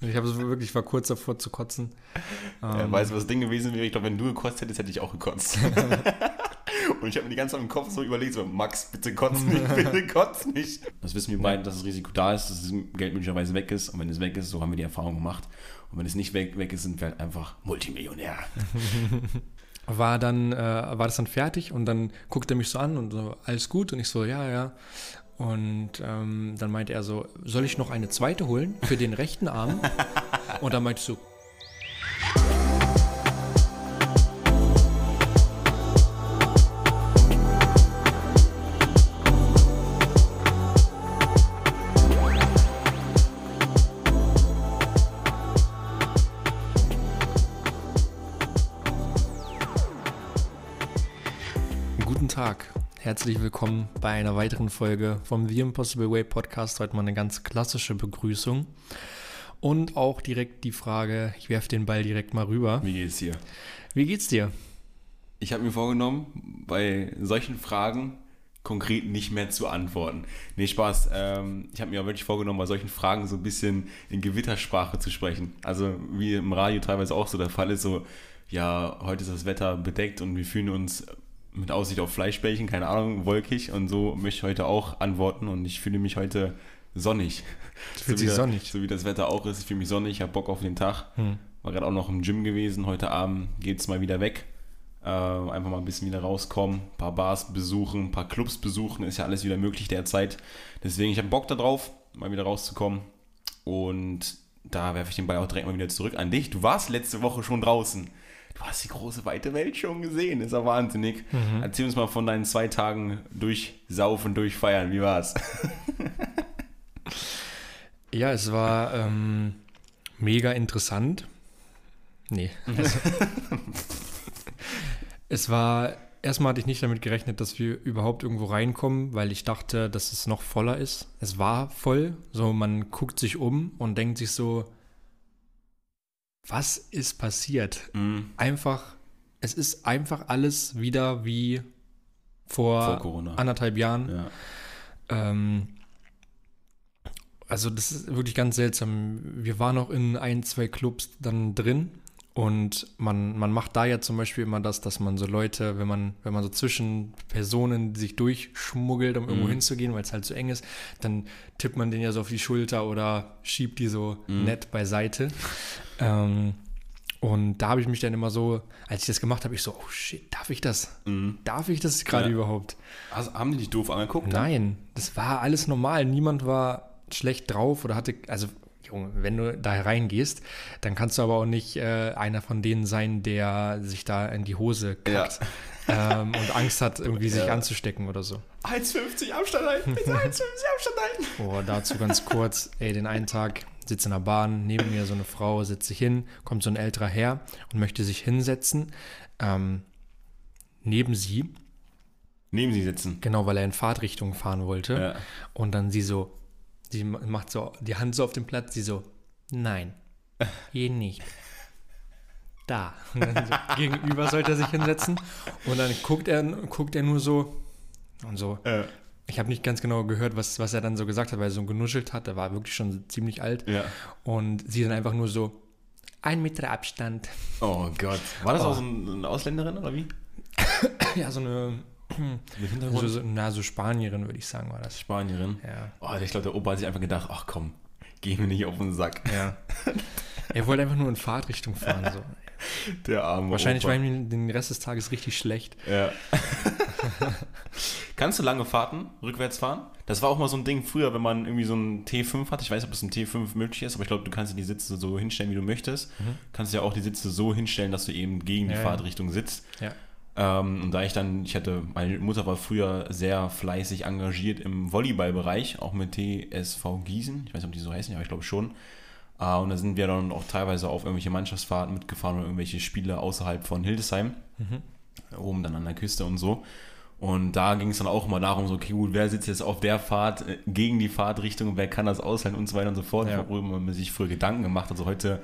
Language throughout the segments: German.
Ich habe so wirklich war kurz davor zu kotzen. Ja, ähm, weißt du, was das Ding gewesen wäre? Ich glaube, wenn du gekotzt hättest, hätte ich auch gekotzt. Und ich habe mir die ganze Zeit im Kopf so überlegt, so, Max, bitte kotz nicht, bitte kotz nicht. Das wissen wir beide, dass das Risiko da ist, dass das Geld möglicherweise weg ist. Und wenn es weg ist, so haben wir die Erfahrung gemacht. Und wenn es nicht weg, weg ist, sind wir halt einfach Multimillionär. war dann, äh, war das dann fertig und dann guckt er mich so an und so, alles gut? Und ich so, ja, ja. Und ähm, dann meinte er so, soll ich noch eine zweite holen für den rechten Arm? und dann meinte ich so, Herzlich willkommen bei einer weiteren Folge vom The Impossible Way Podcast. Heute mal eine ganz klassische Begrüßung. Und auch direkt die Frage, ich werfe den Ball direkt mal rüber. Wie geht's dir? Wie geht's dir? Ich habe mir vorgenommen, bei solchen Fragen konkret nicht mehr zu antworten. Nee, Spaß. Ähm, ich habe mir auch wirklich vorgenommen, bei solchen Fragen so ein bisschen in Gewittersprache zu sprechen. Also wie im Radio teilweise auch so der Fall ist, so, ja, heute ist das Wetter bedeckt und wir fühlen uns mit Aussicht auf Fleischbällchen, keine Ahnung, wolkig. Und so möchte ich heute auch antworten und ich fühle mich heute sonnig. So wie, sonnig. so wie das Wetter auch ist. Ich fühle mich sonnig, ich habe Bock auf den Tag. Hm. War gerade auch noch im Gym gewesen. Heute Abend geht es mal wieder weg. Äh, einfach mal ein bisschen wieder rauskommen, ein paar Bars besuchen, ein paar Clubs besuchen. Ist ja alles wieder möglich derzeit. Deswegen, ich habe Bock darauf, mal wieder rauszukommen. Und da werfe ich den Ball auch direkt mal wieder zurück an dich. Du warst letzte Woche schon draußen du hast die große weite Welt schon gesehen. ist ja wahnsinnig. Mhm. Erzähl uns mal von deinen zwei Tagen durchsaufen, durchfeiern. Wie war's? ja, es war ähm, mega interessant. Nee. Also, es war, erstmal hatte ich nicht damit gerechnet, dass wir überhaupt irgendwo reinkommen, weil ich dachte, dass es noch voller ist. Es war voll. So, man guckt sich um und denkt sich so, was ist passiert? Mhm. Einfach, es ist einfach alles wieder wie vor, vor anderthalb Jahren. Ja. Ähm, also das ist wirklich ganz seltsam. Wir waren noch in ein, zwei Clubs dann drin und man, man macht da ja zum Beispiel immer das, dass man so Leute, wenn man, wenn man so zwischen Personen sich durchschmuggelt, um irgendwo mhm. hinzugehen, weil es halt so eng ist, dann tippt man den ja so auf die Schulter oder schiebt die so mhm. nett beiseite. ähm, und da habe ich mich dann immer so, als ich das gemacht habe, ich so, oh shit, darf ich das? Mhm. Darf ich das gerade ja. überhaupt? Also, haben die dich doof angeguckt? Nein, das war alles normal. Niemand war schlecht drauf oder hatte, also Junge, wenn du da reingehst, dann kannst du aber auch nicht äh, einer von denen sein, der sich da in die Hose kackt. Ja. Ähm, und Angst hat, irgendwie sich ja. anzustecken oder so. 1,50 Abstand halten, 1,50 Abstand halten. Oh, dazu ganz kurz, ey, den einen Tag sitze in der Bahn, neben mir so eine Frau, sitze ich hin, kommt so ein älterer her und möchte sich hinsetzen. Ähm, neben sie. Neben sie sitzen. Genau, weil er in Fahrtrichtung fahren wollte. Ja. Und dann sie so, Sie macht so die Hand so auf dem Platz, sie so, nein, hier nicht. Da. So, gegenüber sollte er sich hinsetzen. Und dann guckt er, guckt er nur so und so. Äh. Ich habe nicht ganz genau gehört, was, was er dann so gesagt hat, weil er so genuschelt hat. Er war wirklich schon ziemlich alt. Ja. Und sie dann einfach nur so, ein Meter Abstand. Oh Gott. War das oh. auch so eine Ausländerin oder wie? ja, so eine so, so, na, so Spanierin, würde ich sagen, war das. Spanierin? Ja. Oh, ich glaube, der Opa hat sich einfach gedacht, ach komm, geh mir nicht auf den Sack. Ja. er wollte einfach nur in Fahrtrichtung fahren. So. Der arme Wahrscheinlich Opa. war ihm den Rest des Tages richtig schlecht. Ja. Kannst du lange Fahrten rückwärts fahren? Das war auch mal so ein Ding früher, wenn man irgendwie so ein T5 hat. Ich weiß nicht, ob es ein T5 möglich ist, aber ich glaube, du kannst die Sitze so hinstellen, wie du möchtest. Mhm. Kannst ja auch die Sitze so hinstellen, dass du eben gegen die ja, Fahrtrichtung sitzt. Ja. Ähm, und da ich dann, ich hatte, meine Mutter war früher sehr fleißig engagiert im Volleyballbereich, auch mit TSV Gießen. Ich weiß nicht, ob die so heißen, aber ich glaube schon. Äh, und da sind wir dann auch teilweise auf irgendwelche Mannschaftsfahrten mitgefahren oder irgendwelche Spiele außerhalb von Hildesheim. Mhm. Oben dann an der Küste und so. Und da ging es dann auch immer darum, so, okay, gut, wer sitzt jetzt auf der Fahrt äh, gegen die Fahrtrichtung, wer kann das aushalten und so weiter und so fort, ja. worüber man sich früher Gedanken gemacht hat. Also heute,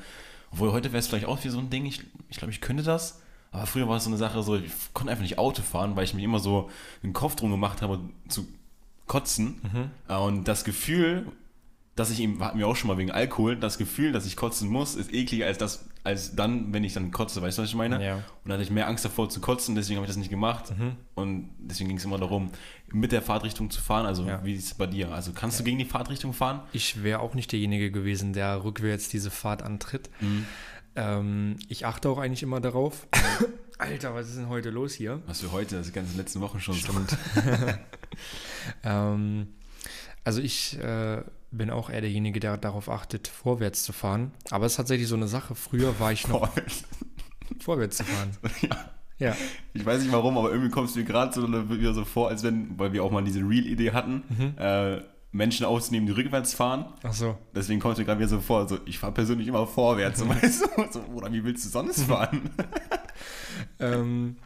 obwohl heute wäre es vielleicht auch wie so ein Ding, ich, ich glaube, ich könnte das, aber früher war es so eine Sache, so, ich konnte einfach nicht Auto fahren, weil ich mich immer so den Kopf drum gemacht habe, zu kotzen. Mhm. Und das Gefühl, dass ich eben, hatten wir auch schon mal wegen Alkohol, das Gefühl, dass ich kotzen muss, ist ekliger als das, als dann, wenn ich dann kotze, weißt du, was ich meine? Ja. Und da hatte ich mehr Angst davor zu kotzen, deswegen habe ich das nicht gemacht. Mhm. Und deswegen ging es immer darum, mit der Fahrtrichtung zu fahren. Also Ja. wie ist es bei dir? Also kannst du gegen die Fahrtrichtung fahren? Ich wäre auch nicht derjenige gewesen, der rückwärts diese Fahrt antritt. Mhm. Ähm, ich achte auch eigentlich immer darauf. Alter, was ist denn heute los hier? Was für heute, das ist die ganzen letzten Wochen schon. Stimmt. ähm, also ich äh, bin auch eher derjenige, der darauf achtet, vorwärts zu fahren. Aber es ist tatsächlich so eine Sache. Früher war ich noch vorwärts zu fahren. Ja. Ich weiß nicht warum, aber irgendwie kommst du mir gerade so wieder so vor, als wenn, weil wir auch mal diese Real-Idee hatten, Mhm. äh, Menschen aufzunehmen, die rückwärts fahren. Ach so. Deswegen kommt mir gerade wieder so vor, also ich fahre persönlich immer vorwärts, so, weißt du? So, oder wie willst du sonst fahren? Ähm,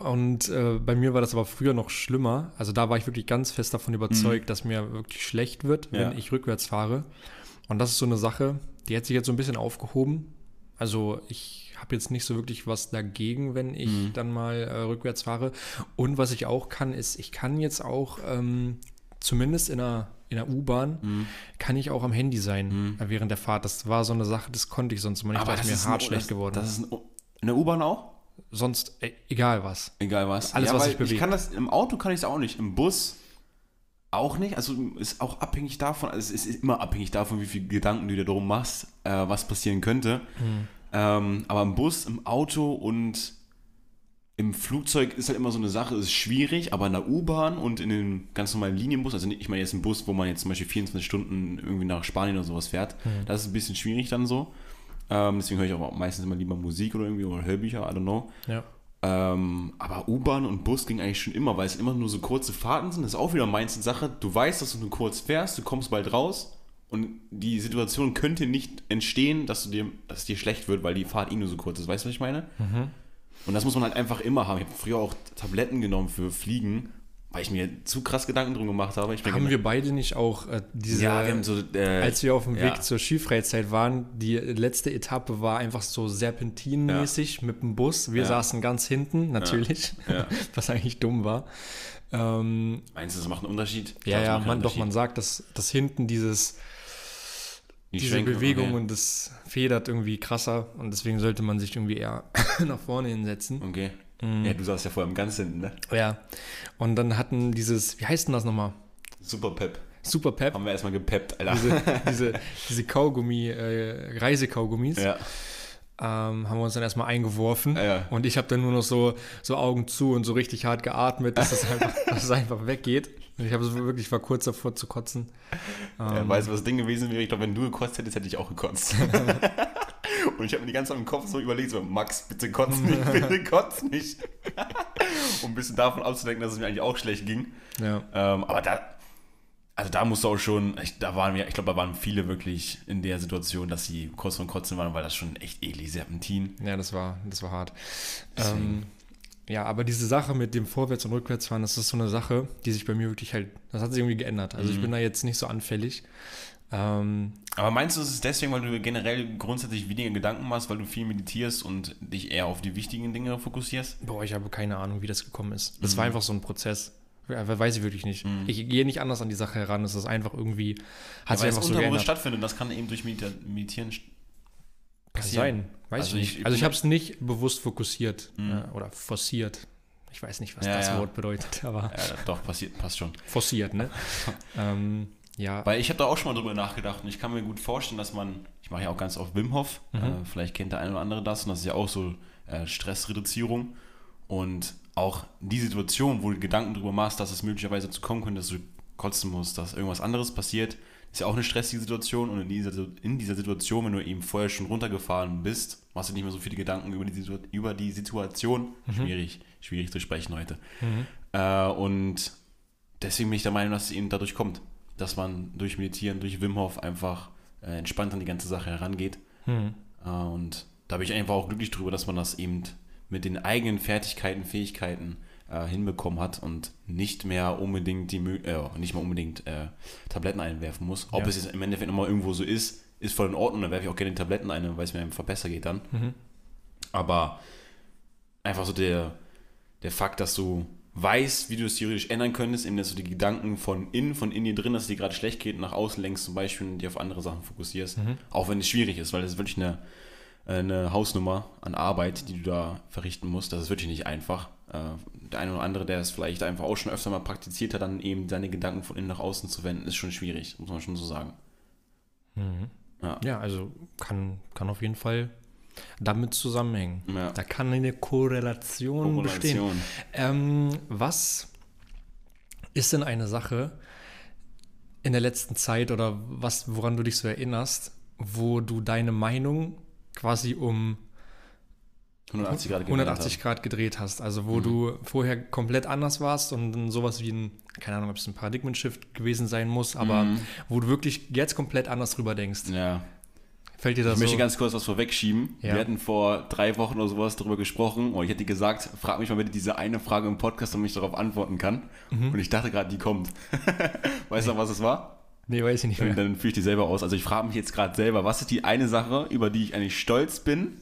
und äh, bei mir war das aber früher noch schlimmer. Also da war ich wirklich ganz fest davon überzeugt, dass mir wirklich schlecht wird, wenn Ja. ich rückwärts fahre. Und das ist so eine Sache, die hat sich jetzt so ein bisschen aufgehoben. Also ich habe jetzt nicht so wirklich was dagegen, wenn ich Mhm. dann mal äh, rückwärts fahre. Und was ich auch kann, ist, ich kann jetzt auch ähm, zumindest in einer, in der U-Bahn, Mhm. kann ich auch am Handy sein äh, während der Fahrt. Das war so eine Sache, das konnte ich sonst immer nicht. da ist mir hart schlecht geworden. Das ist ein, in der U-Bahn auch? sonst, äh, egal was. Egal was. Alles, was weil sich bewegt. Ich kann das, im Auto kann ich es auch nicht, im Bus auch nicht. Also ist auch abhängig davon, also es ist immer abhängig davon, wie viele Gedanken du dir darum machst, äh, was passieren könnte. Hm. Ähm, aber im Bus, im Auto und im Flugzeug ist halt immer so eine Sache, ist schwierig, aber in der U-Bahn und in den ganz normalen Linienbus, also nicht, ich meine jetzt ein Bus, wo man jetzt zum Beispiel 24 Stunden irgendwie nach Spanien oder sowas fährt, Hm. das ist ein bisschen schwierig dann so. Ähm, deswegen höre ich auch meistens immer lieber Musik oder irgendwie oder Hörbücher, I don't know. Ja. Ähm, aber U-Bahn und Bus ging eigentlich schon immer, weil es immer nur so kurze Fahrten sind. Das ist auch wieder meins eine Sache. Du weißt, dass du nur kurz fährst, du kommst bald raus und die Situation könnte nicht entstehen, dass, du dir, dass es dir schlecht wird, weil die Fahrt eh nur so kurz ist. Weißt du, was ich meine? Und das muss man halt einfach immer haben. Ich habe früher auch Tabletten genommen für Fliegen, weil ich mir zu krass Gedanken drum gemacht habe. Haben wir beide nicht auch äh, diese, ja, wir so, äh, als wir auf dem ja. Weg zur Skifreizeit waren, die letzte Etappe war einfach so serpentinenmäßig mit dem Bus. Wir Ja. saßen ganz hinten, natürlich, Ja. was eigentlich dumm war. Ähm, Meinst du, das macht einen Unterschied? ja, ja, man, doch, man sagt, dass, dass hinten dieses, Die diese Schwenke- Bewegung okay. und das federt irgendwie krasser und deswegen sollte man sich irgendwie eher nach vorne hinsetzen. Okay. Mhm. Ja, du saßt ja vorher im ganz hinten, ne? Ja. Und dann hatten dieses, wie heißt denn das nochmal? Super Pep. Super Pep. Haben wir erstmal gepeppt, Alter. Diese, diese, diese Kaugummi, äh, Reisekaugummis. ja. ähm, haben wir uns dann erstmal eingeworfen. Ja, ja. Und ich habe dann nur noch so, so Augen zu und so richtig hart geatmet, dass es einfach, dass es einfach weggeht. Ich habe so wirklich war kurz davor zu kotzen. Ja, Ähm, weißt du, was das Ding gewesen wäre? Ich glaube, wenn du gekotzt hättest, hätte ich auch gekotzt. und ich habe mir die ganze Zeit im Kopf so überlegt, so, Max, bitte kotz nicht, bitte kotz nicht. um ein bisschen davon abzudenken, dass es mir eigentlich auch schlecht ging. ja. Ähm, aber da, also da musst du auch schon, ich, da waren wir, ich glaube, da waren viele wirklich in der Situation, dass sie kurz vom Kotzen waren, weil das schon echt eklig, Serpentin. ja, das war, das war hart. Ähm, ja, aber diese Sache mit dem Vorwärts- und Rückwärtsfahren, das ist so eine Sache, die sich bei mir wirklich halt, das hat sich irgendwie geändert. Also ich Mhm. bin da jetzt nicht so anfällig. Ähm, Aber meinst du, es ist deswegen, weil du generell grundsätzlich weniger Gedanken machst, weil du viel meditierst und dich eher auf die wichtigen Dinge fokussierst? boah, ich habe keine Ahnung, wie das gekommen ist. Das Mhm. war einfach so ein Prozess. Weiß ich wirklich nicht. Mhm. Ich gehe nicht anders an die Sache heran. Es ist einfach irgendwie, hat Ja, sich einfach so unterbewusst geändert. stattfindet, das kann eben durch Meditieren st- Kann passieren. sein. Weiß Also ich ich- nicht. Also ich habe es nicht bewusst fokussiert Mhm. oder forciert. Ich weiß nicht, was Ja, das ja. Wort bedeutet, aber Ja, doch, passiert, passt schon. forciert, ne? ähm, ja, Weil ich habe da auch schon mal drüber nachgedacht und ich kann mir gut vorstellen, dass man, ich mache ja auch ganz oft Wim Hof, Mhm. äh, vielleicht kennt der eine oder andere das und das ist ja auch so äh, Stressreduzierung und auch die Situation, wo du Gedanken drüber machst, dass es möglicherweise dazu kommen könnte, dass du kotzen musst, dass irgendwas anderes passiert, ist ja auch eine stressige Situation und in dieser, in dieser Situation, wenn du eben vorher schon runtergefahren bist, machst du nicht mehr so viele Gedanken über die, über die Situation. Schwierig, schwierig zu sprechen heute. Mhm. Äh, und deswegen bin ich der Meinung, dass es eben dadurch kommt, dass man durch Meditieren, durch Wim Hof einfach äh, entspannt an die ganze Sache herangeht. Mhm. Äh, und da bin ich einfach auch glücklich drüber, dass man das eben mit den eigenen Fertigkeiten, Fähigkeiten äh, hinbekommen hat und nicht mehr unbedingt die äh, nicht mehr unbedingt äh, Tabletten einwerfen muss. Ob Ja. es jetzt im Endeffekt nochmal irgendwo so ist, ist voll in Ordnung, dann werfe ich auch gerne die Tabletten ein, weil es mir einfach besser geht dann. Mhm. Aber einfach so der, der Fakt, dass du weißt, wie du es theoretisch ändern könntest, indem du die Gedanken von innen, von in dir drin, dass es dir gerade schlecht geht, nach außen lenkst zum Beispiel und dir auf andere Sachen fokussierst. Mhm. Auch wenn es schwierig ist, weil das ist wirklich eine, eine Hausnummer an Arbeit, die du da verrichten musst. Das ist wirklich nicht einfach. Äh, der eine oder andere, der es vielleicht einfach auch schon öfter mal praktiziert hat, dann eben seine Gedanken von innen nach außen zu wenden, ist schon schwierig, muss man schon so sagen. Mhm. Ja. Ja, also kann, kann auf jeden Fall damit zusammenhängen. Ja. Da kann eine Korrelation, bestehen. Korrelation. Ähm, was ist denn eine Sache in der letzten Zeit oder was, woran du dich so erinnerst, wo du deine Meinung quasi um 180 Grad gewendet 180 Grad gedreht hast? Also wo du vorher komplett anders warst und dann sowas wie ein, keine Ahnung, ob es ein Paradigmen-Shift gewesen sein muss, aber wo du wirklich jetzt komplett anders drüber denkst. Ja. Fällt dir das Ich möchte so? ganz kurz was vorwegschieben. Ja. Wir hatten vor drei Wochen oder sowas darüber gesprochen und ich hätte gesagt, frag mich mal bitte diese eine Frage im Podcast, damit ich darauf antworten kann. Mhm. Und ich dachte gerade, die kommt. weißt du, was es war? nee, weiß ich nicht Dann, mehr. dann führe ich die selber aus. Also ich frage mich jetzt gerade selber, was ist die eine Sache, über die ich eigentlich stolz bin,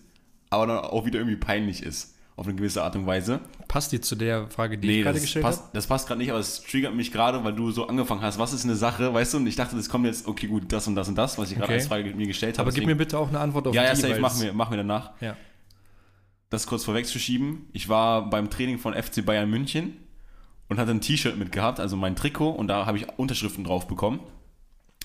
aber dann auch wieder irgendwie peinlich ist. Auf eine gewisse Art und Weise. Passt die zu der Frage, die ich gerade gestellt habe? das passt gerade nicht, aber es triggert mich gerade, weil du so angefangen hast. Was ist eine Sache, weißt du? Und ich dachte, das kommt jetzt, okay, gut, das und das und das, was ich gerade Okay. als Frage mir gestellt habe. Aber gib mir bitte auch eine Antwort auf Ja, ja, die, safe, machen wir, machen wir danach. Ja. Das kurz vorwegzuschieben. Ich war beim Training von FC Bayern München und hatte ein T-Shirt mitgehabt, also mein Trikot, und da habe ich Unterschriften drauf bekommen.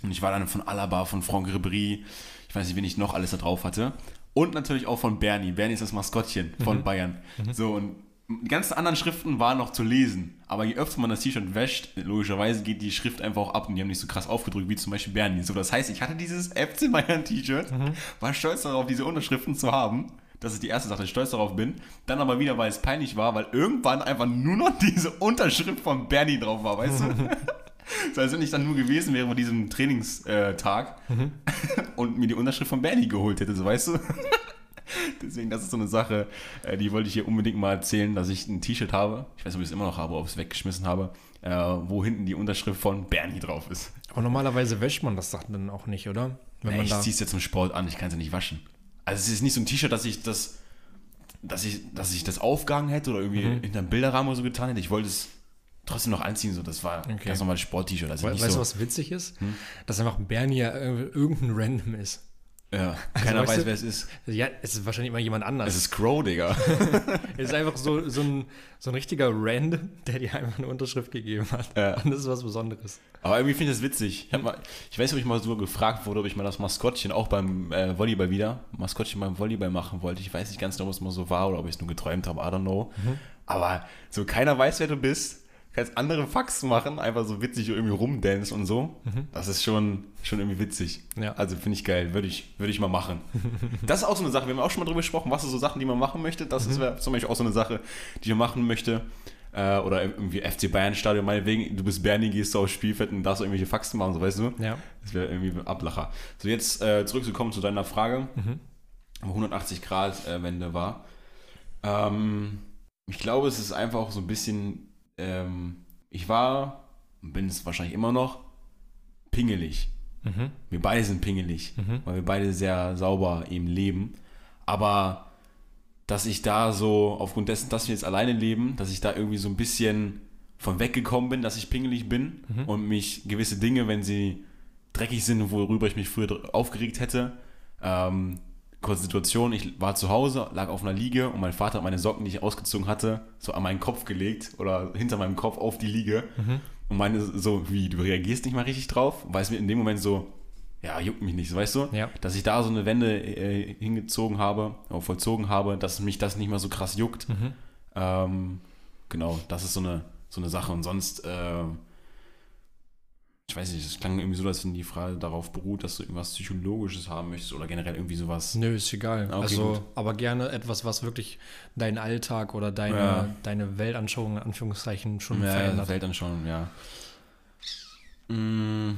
Und ich war dann von Alaba, von Franck Ribéry, ich weiß nicht, wen ich noch alles da drauf hatte. Und natürlich auch von Bernie. Bernie ist das Maskottchen von Bayern. So, und die ganzen anderen Schriften waren noch zu lesen. Aber je öfter man das T-Shirt wäscht, logischerweise geht die Schrift einfach auch ab und die haben nicht so krass aufgedrückt wie zum Beispiel Bernie. So, das heißt, ich hatte dieses FC Bayern T-Shirt, war stolz darauf, diese Unterschriften zu haben. Das ist die erste Sache, dass ich stolz darauf bin. Dann aber wieder, weil es peinlich war, weil irgendwann einfach nur noch diese Unterschrift von Bernie drauf war, weißt du? So, als wenn ich dann nur gewesen wäre bei diesem Trainingstag und mir die Unterschrift von Bernie geholt hätte, so weißt du? Deswegen, das ist so eine Sache, äh, die wollte ich hier unbedingt mal erzählen, dass ich ein T-Shirt habe. Ich weiß nicht, ob ich es immer noch habe, ob ich es weggeschmissen habe, äh, wo hinten die Unterschrift von Bernie drauf ist. Aber normalerweise wäscht man das Sachen dann auch nicht, oder? Wenn Ja, man ich ziehe es jetzt zum Sport an, ich kann es ja nicht waschen. Also es ist nicht so ein T-Shirt, dass ich das, dass ich, dass ich das aufgehangen hätte oder irgendwie Mhm. hinter einem Bilderrahmen oder so getan hätte. Ich wollte es trotzdem noch anziehen, so das war Okay. ganz normales Sport-T-Shirt. Also We weißt so, du, was witzig ist? Hm? Dass einfach Bernie ja ir- irgendein Random ist. ja, keiner weißt weiß, du- wer es ist. Ja, es ist wahrscheinlich immer jemand anders. Es ist Crow, Digga. Es ist einfach so, so, ein, so ein richtiger Random, der dir einfach eine Unterschrift gegeben hat. Ja. Und das ist was Besonderes. Aber irgendwie finde ich das witzig. Ich, mal, ich weiß ob ich mal so gefragt wurde, ob ich mal das Maskottchen auch beim äh, Volleyball wieder, Maskottchen beim Volleyball machen wollte. Ich weiß nicht ganz genau, ob es mal so war oder ob ich es nur geträumt habe, I don't know. Aber so keiner weiß, wer du bist. Kannst andere Faxen machen, einfach so witzig irgendwie rumdance und so. Das ist schon, schon irgendwie witzig. Ja. Also finde ich geil, würde ich, würde ich mal machen. das ist auch so eine Sache, wir haben auch schon mal drüber gesprochen, was sind so Sachen, die man machen möchte. Das ist wär zum Beispiel auch so eine Sache, die man machen möchte. Äh, oder irgendwie FC Bayern Stadion, meinetwegen, du bist Bernie, gehst du aufs Spielfeld und darfst irgendwelche Faxen machen, so weißt du? Ja. Das wäre irgendwie ein Ablacher. So, jetzt äh, zurückzukommen zu deiner Frage, wo 180 Grad äh, Wende war. Ähm, ich glaube, es ist einfach auch so ein bisschen, ähm, ich war, und bin es wahrscheinlich immer noch, pingelig. Mhm. Wir beide sind pingelig, Mhm. weil wir beide sehr sauber eben leben. Aber dass ich da so, aufgrund dessen, dass wir jetzt alleine leben, dass ich da irgendwie so ein bisschen von weggekommen bin, dass ich pingelig bin Mhm. und mich gewisse Dinge, wenn sie dreckig sind, worüber ich mich früher aufgeregt hätte, ähm, kurze Situation, ich war zu Hause, lag auf einer Liege und mein Vater hat meine Socken, die ich ausgezogen hatte, so an meinen Kopf gelegt oder hinter meinem Kopf auf die Liege Mhm. und meine so, wie, du reagierst nicht mal richtig drauf, weil es mir in dem Moment so, ja, juckt mich nicht, weißt du? Ja. Dass ich da so eine Wende äh, hingezogen habe, vollzogen habe, dass mich das nicht mehr so krass juckt. Mhm. Ähm, genau, das ist so eine, so eine Sache. Und sonst, äh, ich weiß nicht, es klang irgendwie so, wenn die Frage darauf beruht, dass du irgendwas Psychologisches haben möchtest oder generell irgendwie sowas. Nö, ist egal. Okay, also, gut. aber gerne etwas, was wirklich deinen Alltag oder deine, Ja. deine Weltanschauung in Anführungszeichen schon Ja, verändert. Welt anschauen, ja. Mm,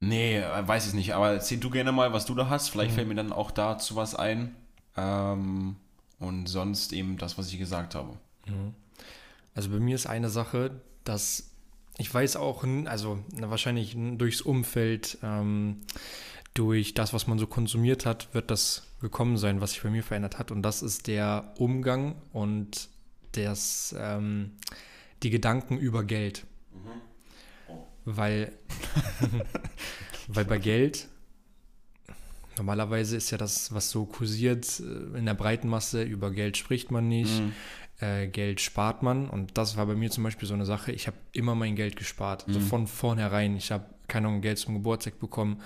nee, weiß ich nicht, aber erzähl du gerne mal, was du da hast. Vielleicht Mhm. fällt mir dann auch dazu was ein. Ähm, und sonst eben das, was ich gesagt habe. Mhm. Also bei mir ist eine Sache, dass ich weiß auch, also wahrscheinlich durchs Umfeld, ähm, durch das, was man so konsumiert hat, wird das gekommen sein, was sich bei mir verändert hat. Und das ist der Umgang und das, ähm, die Gedanken über Geld. Weil, weil bei Geld, normalerweise ist ja das, was so kursiert äh, in der breiten Masse, über Geld spricht man nicht, äh, Geld spart man. Und das war bei mir zum Beispiel so eine Sache, ich habe immer mein Geld gespart, so von vornherein. Ich habe keine Ahnung, Geld zum Geburtstag bekommen.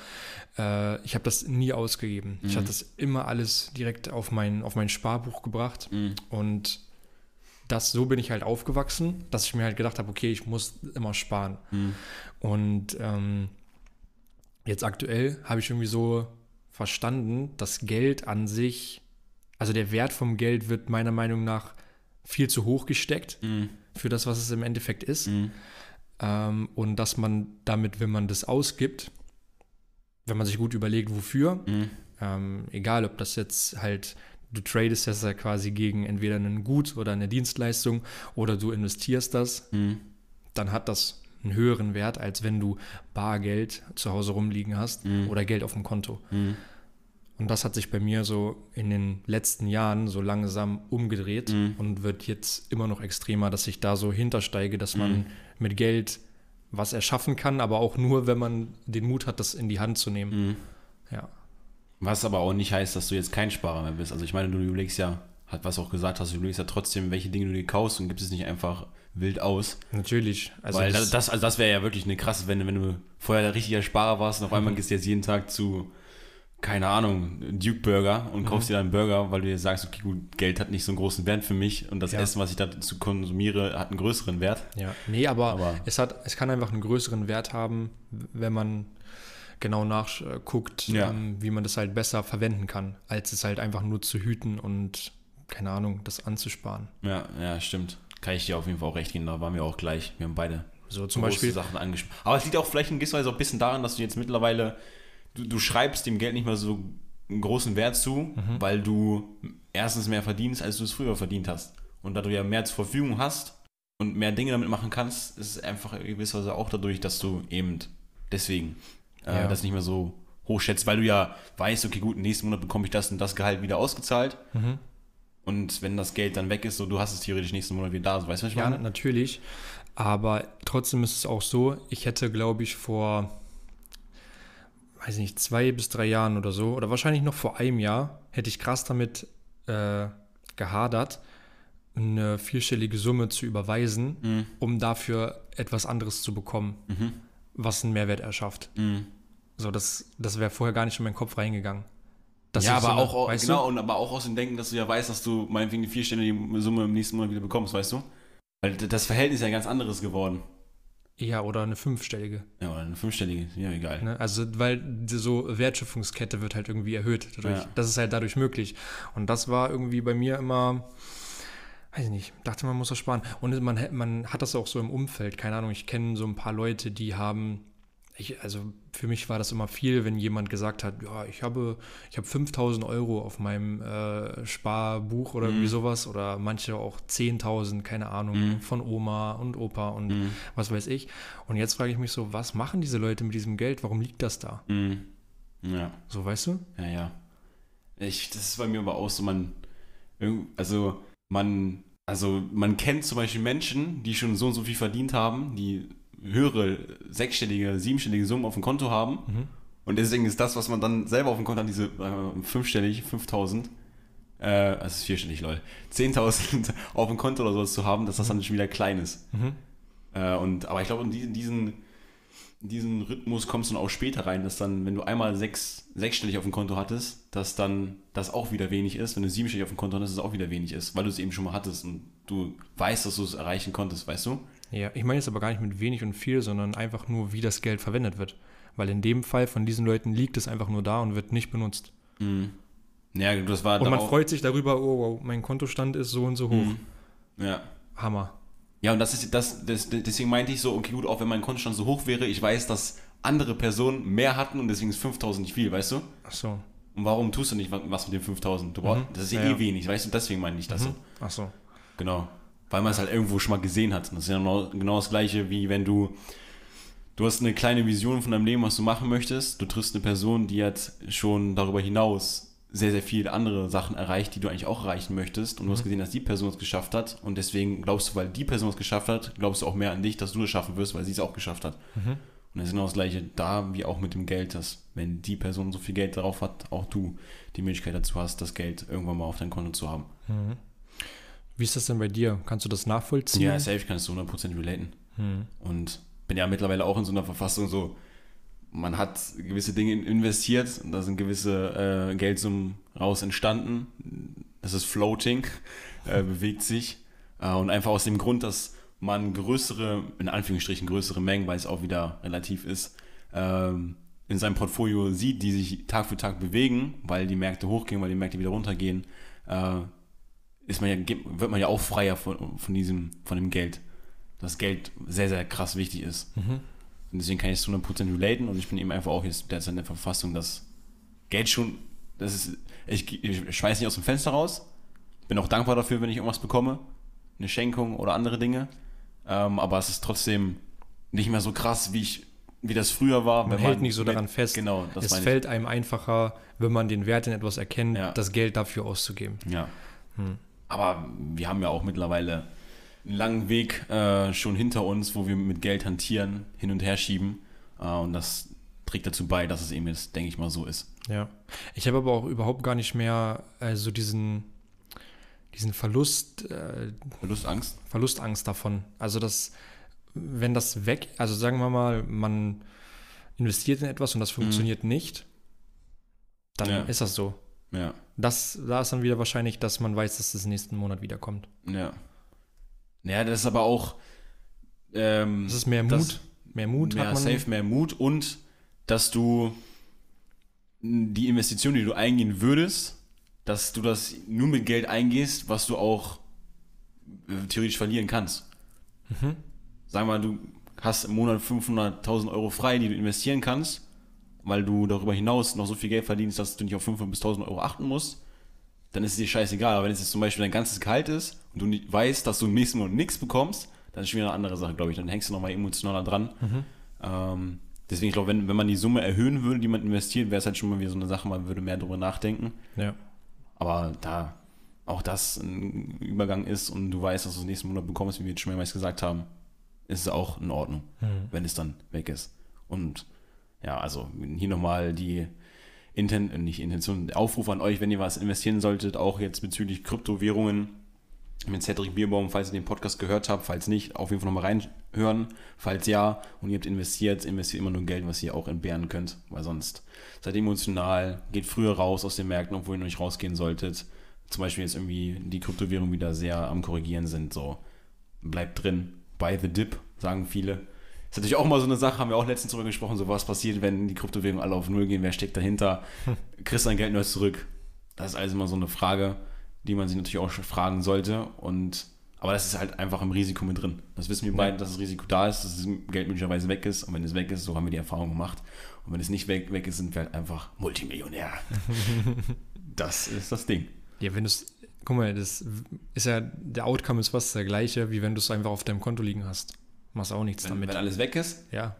Äh, ich habe das nie ausgegeben. Ich habe das immer alles direkt auf mein, auf mein Sparbuch gebracht. Und das, so bin ich halt aufgewachsen, dass ich mir halt gedacht habe, okay, ich muss immer sparen. Und ähm, jetzt aktuell habe ich irgendwie so verstanden, dass Geld an sich, also der Wert vom Geld wird meiner Meinung nach viel zu hoch gesteckt für das, was es im Endeffekt ist. Ähm, und dass man damit, wenn man das ausgibt, wenn man sich gut überlegt, wofür, ähm, egal ob das jetzt halt, du tradest das ja quasi gegen entweder ein Gut oder eine Dienstleistung oder du investierst das, dann hat das einen höheren Wert, als wenn du Bargeld zu Hause rumliegen hast oder Geld auf dem Konto. Und das hat sich bei mir so in den letzten Jahren so langsam umgedreht und wird jetzt immer noch extremer, dass ich da so hintersteige, dass man mit Geld was erschaffen kann, aber auch nur, wenn man den Mut hat, das in die Hand zu nehmen. Ja. Was aber auch nicht heißt, dass du jetzt kein Sparer mehr bist. Also ich meine, du überlegst ja, hat was auch gesagt hast, du überlegst ja trotzdem, welche Dinge du dir kaufst und gibst es nicht einfach wild aus. Natürlich. Also Weil das, das, also das wäre ja wirklich eine krasse, wenn, wenn du vorher der richtiger Sparer warst und auf einmal gehst du jetzt jeden Tag zu, keine Ahnung, Duke Burger und kaufst dir dann einen Burger, weil du dir sagst, okay, gut, Geld hat nicht so einen großen Wert für mich und das Ja. Essen, was ich dazu konsumiere, hat einen größeren Wert. ja. Nee, aber, Aber- es, hat, es kann einfach einen größeren Wert haben, wenn man genau nachguckt, Ja. ähm, wie man das halt besser verwenden kann, als es halt einfach nur zu hüten und, keine Ahnung, das anzusparen. Ja, ja, stimmt. Kann ich dir auf jeden Fall auch recht geben, da waren wir auch gleich. Wir haben beide So zum große Beispiel, Sachen angesprochen. Aber es liegt auch vielleicht in gewisser Weise auch ein bisschen daran, dass du jetzt mittlerweile, du, du schreibst dem Geld nicht mehr so einen großen Wert zu, Mhm. weil du erstens mehr verdienst, als du es früher verdient hast. Und da du ja mehr zur Verfügung hast und mehr Dinge damit machen kannst, ist es einfach in gewisser Weise auch dadurch, dass du eben deswegen äh, Ja. das nicht mehr so hoch schätzt, weil du ja weißt, okay, gut, nächsten Monat bekomme ich das und das Gehalt wieder ausgezahlt. Mhm. Und wenn das Geld dann weg ist, so du hast es theoretisch nächsten Monat wieder da. So, weißt du, was ich Ja, meine? natürlich. Aber trotzdem ist es auch so, ich hätte, glaube ich, vor, weiß nicht, zwei bis drei Jahren oder so, oder wahrscheinlich noch vor einem Jahr, hätte ich krass damit äh, gehadert, eine vierstellige Summe zu überweisen, Mhm. um dafür etwas anderes zu bekommen, was einen Mehrwert erschafft. Mhm. So, das, das wäre vorher gar nicht in meinen Kopf reingegangen. Das ja, aber so eine- auch, genau, du? und aber auch aus dem Denken, dass du ja weißt, dass du meinetwegen die vierstellige Summe im nächsten Monat wieder bekommst, weißt du? Weil das Verhältnis ist ja ein ganz anderes geworden. Ja, oder eine fünfstellige. Ja, oder eine fünfstellige, ja, egal. Ne? Also, weil die so Wertschöpfungskette wird halt irgendwie erhöht. Dadurch. Ja. Das ist halt dadurch möglich. Und das war irgendwie bei mir immer, weiß ich nicht, dachte man muss das sparen. Und man, man hat das auch so im Umfeld, keine Ahnung, ich kenne so ein paar Leute, die haben, ich, also für mich war das immer viel, wenn jemand gesagt hat, ja, ich habe, ich habe 5000 Euro auf meinem äh, Sparbuch oder irgendwie sowas oder manche auch 10.000, keine Ahnung, von Oma und Opa und was weiß ich. Und jetzt frage ich mich so, was machen diese Leute mit diesem Geld? Warum liegt das da? Mhm. Ja, So, weißt du? ja, ja. Ich, das ist bei mir aber auch so, man, also man, also man kennt zum Beispiel Menschen, die schon so und so viel verdient haben, die höhere sechsstellige, siebenstellige Summen auf dem Konto haben. Mhm. Und deswegen ist das, was man dann selber auf dem Konto hat, diese äh, fünfstellig, 5000, äh, also vierstellig, lol, 10.000 auf dem Konto oder sowas zu haben, dass das dann schon wieder klein ist. Mhm. Äh, und, aber ich glaube, in diesen, diesen, in diesen Rhythmus kommst du dann auch später rein, dass dann, wenn du einmal sechs, sechsstellig auf dem Konto hattest, dass dann das auch wieder wenig ist. Wenn du siebenstellig auf dem Konto hattest, dass es auch wieder wenig ist, weil du es eben schon mal hattest und du weißt, dass du es erreichen konntest, weißt du? Ja, ich meine jetzt aber gar nicht mit wenig und viel, sondern einfach nur, wie das Geld verwendet wird. Weil in dem Fall von diesen Leuten liegt es einfach nur da und wird nicht benutzt. Mhm. Ja, das war Und man freut sich darüber, oh, wow, mein Kontostand ist so und so hoch. Mhm. Ja. Hammer. Ja, und das ist das, das, deswegen meinte ich so, okay, gut, auch wenn mein Kontostand so hoch wäre, ich weiß, dass andere Personen mehr hatten und deswegen ist 5000 nicht viel, weißt du? Ach so. Und warum tust du nicht wa- was mit den 5000? Du brauchst, Mhm. Das ist ja, Ja, eh ja. wenig, weißt du? Deswegen meine ich das so. Mhm. Ach so. Genau. Weil man es halt irgendwo schon mal gesehen hat. Das ist ja genau, genau das Gleiche, wie wenn du, du hast eine kleine Vision von deinem Leben, was du machen möchtest. Du triffst eine Person, die hat schon darüber hinaus sehr, sehr viele andere Sachen erreicht, die du eigentlich auch erreichen möchtest. Und du hast Mhm. gesehen, dass die Person es geschafft hat. Und deswegen glaubst du, weil die Person es geschafft hat, glaubst du auch mehr an dich, dass du es schaffen wirst, weil sie es auch geschafft hat. Mhm. Und das ist genau das Gleiche da wie auch mit dem Geld, dass wenn die Person so viel Geld darauf hat, auch du die Möglichkeit dazu hast, das Geld irgendwann mal auf dein Konto zu haben. Mhm. Wie ist das denn bei dir? Kannst du das nachvollziehen? Ja, safe kannst du 100% relaten. Mhm. Und bin ja mittlerweile auch in so einer Verfassung so, man hat gewisse Dinge investiert, da sind gewisse äh, Geldsummen raus entstanden. Das ist floating, äh, bewegt sich. Äh, und einfach aus dem Grund, dass man größere, in Anführungsstrichen größere Mengen, weil es auch wieder relativ ist, ähm, in seinem Portfolio sieht, die sich Tag für Tag bewegen, weil die Märkte hochgehen, weil die Märkte wieder runtergehen, äh, ist man ja, wird man ja auch freier von, von diesem, von dem Geld. Das Geld sehr, sehr krass wichtig ist. Mhm. Und deswegen kann ich es zu 100% relaten und ich bin eben einfach auch jetzt derzeit in der Verfassung, dass Geld schon, das ist, ich, ich schmeiß nicht aus dem Fenster raus. Bin auch dankbar dafür, wenn ich irgendwas bekomme. Eine Schenkung oder andere Dinge. Ähm, aber es ist trotzdem nicht mehr so krass, wie ich, wie das früher war. Man hält nicht so daran fest. Genau, das es fällt einem einfacher, wenn man den Wert in etwas erkennt, Ja. das Geld dafür auszugeben. Ja. Hm. Aber wir haben ja auch mittlerweile einen langen Weg äh, schon hinter uns, wo wir mit Geld hantieren, hin und her schieben. Äh, und das trägt dazu bei, dass es eben jetzt, denke ich mal, so ist. Ja. Ich habe aber auch überhaupt gar nicht mehr äh, so diesen, diesen Verlust, äh, Verlust, Angst? Verlustangst davon. Also das, wenn das weg, also sagen wir mal, man investiert in etwas und das funktioniert nicht, dann Ja. ist das so. Ja. Das, da ist dann wieder wahrscheinlich, dass man weiß, dass das nächsten Monat wiederkommt. Ja. Ja, das ist aber auch. Ähm, Das ist mehr Mut. das- mehr Mut mehr safe, mehr Mut und dass du die Investition, die du eingehen würdest, dass du das nur mit Geld eingehst, was du auch äh, theoretisch verlieren kannst. Mhm. Sag mal, du hast im Monat 500.000 Euro frei, die du investieren kannst, weil du darüber hinaus noch so viel Geld verdienst, dass du nicht auf 500 bis 1000 Euro achten musst, dann ist es dir scheißegal. Aber wenn es jetzt zum Beispiel dein ganzes Gehalt ist und du nicht weißt, dass du im nächsten Monat nichts bekommst, dann ist schon wieder eine andere Sache, glaube ich. Dann hängst du nochmal emotionaler dran. Mhm. Ähm, deswegen, ich glaube, wenn, wenn man die Summe erhöhen würde, die man investiert, wäre es halt schon mal wieder so eine Sache, man würde mehr darüber nachdenken. Ja. Aber da auch das ein Übergang ist und du weißt, dass du es nächsten Monat bekommst, wie wir jetzt schon mehrmals gesagt haben, ist es auch in Ordnung, Mhm. wenn es dann weg ist. Und ja, also hier nochmal die Inten nicht Intention, Aufruf an euch, wenn ihr was investieren solltet, auch jetzt bezüglich Kryptowährungen mit Cedric Bierbaum, falls ihr den Podcast gehört habt, falls nicht, auf jeden Fall nochmal reinhören. Falls ja und ihr habt investiert, investiert immer nur Geld, was ihr auch entbehren könnt, weil sonst seid emotional, geht früher raus aus den Märkten, obwohl ihr noch nicht rausgehen solltet. Zum Beispiel jetzt irgendwie die Kryptowährungen wieder sehr am Korrigieren sind, so bleibt drin, buy the dip, sagen viele. Ist natürlich auch mal so eine Sache, haben wir auch letztens drüber gesprochen, so was passiert, wenn die Kryptowährungen alle auf Null gehen, wer steckt dahinter, kriegst dein Geld nur zurück. Das ist alles immer so eine Frage, die man sich natürlich auch schon fragen sollte und aber das ist halt einfach im Risiko mit drin. Das wissen wir Ja. beide, dass das Risiko da ist, dass das Geld möglicherweise weg ist. Und wenn es weg ist, so haben wir die Erfahrung gemacht. Und wenn es nicht weg, weg ist, sind wir halt einfach Multimillionär. das ist das Ding. Ja, wenn du es, guck mal, das ist ja, der Outcome ist fast der gleiche, wie wenn du es einfach auf deinem Konto liegen hast. Machst auch nichts Wenn, damit. wenn alles weg ist, ja.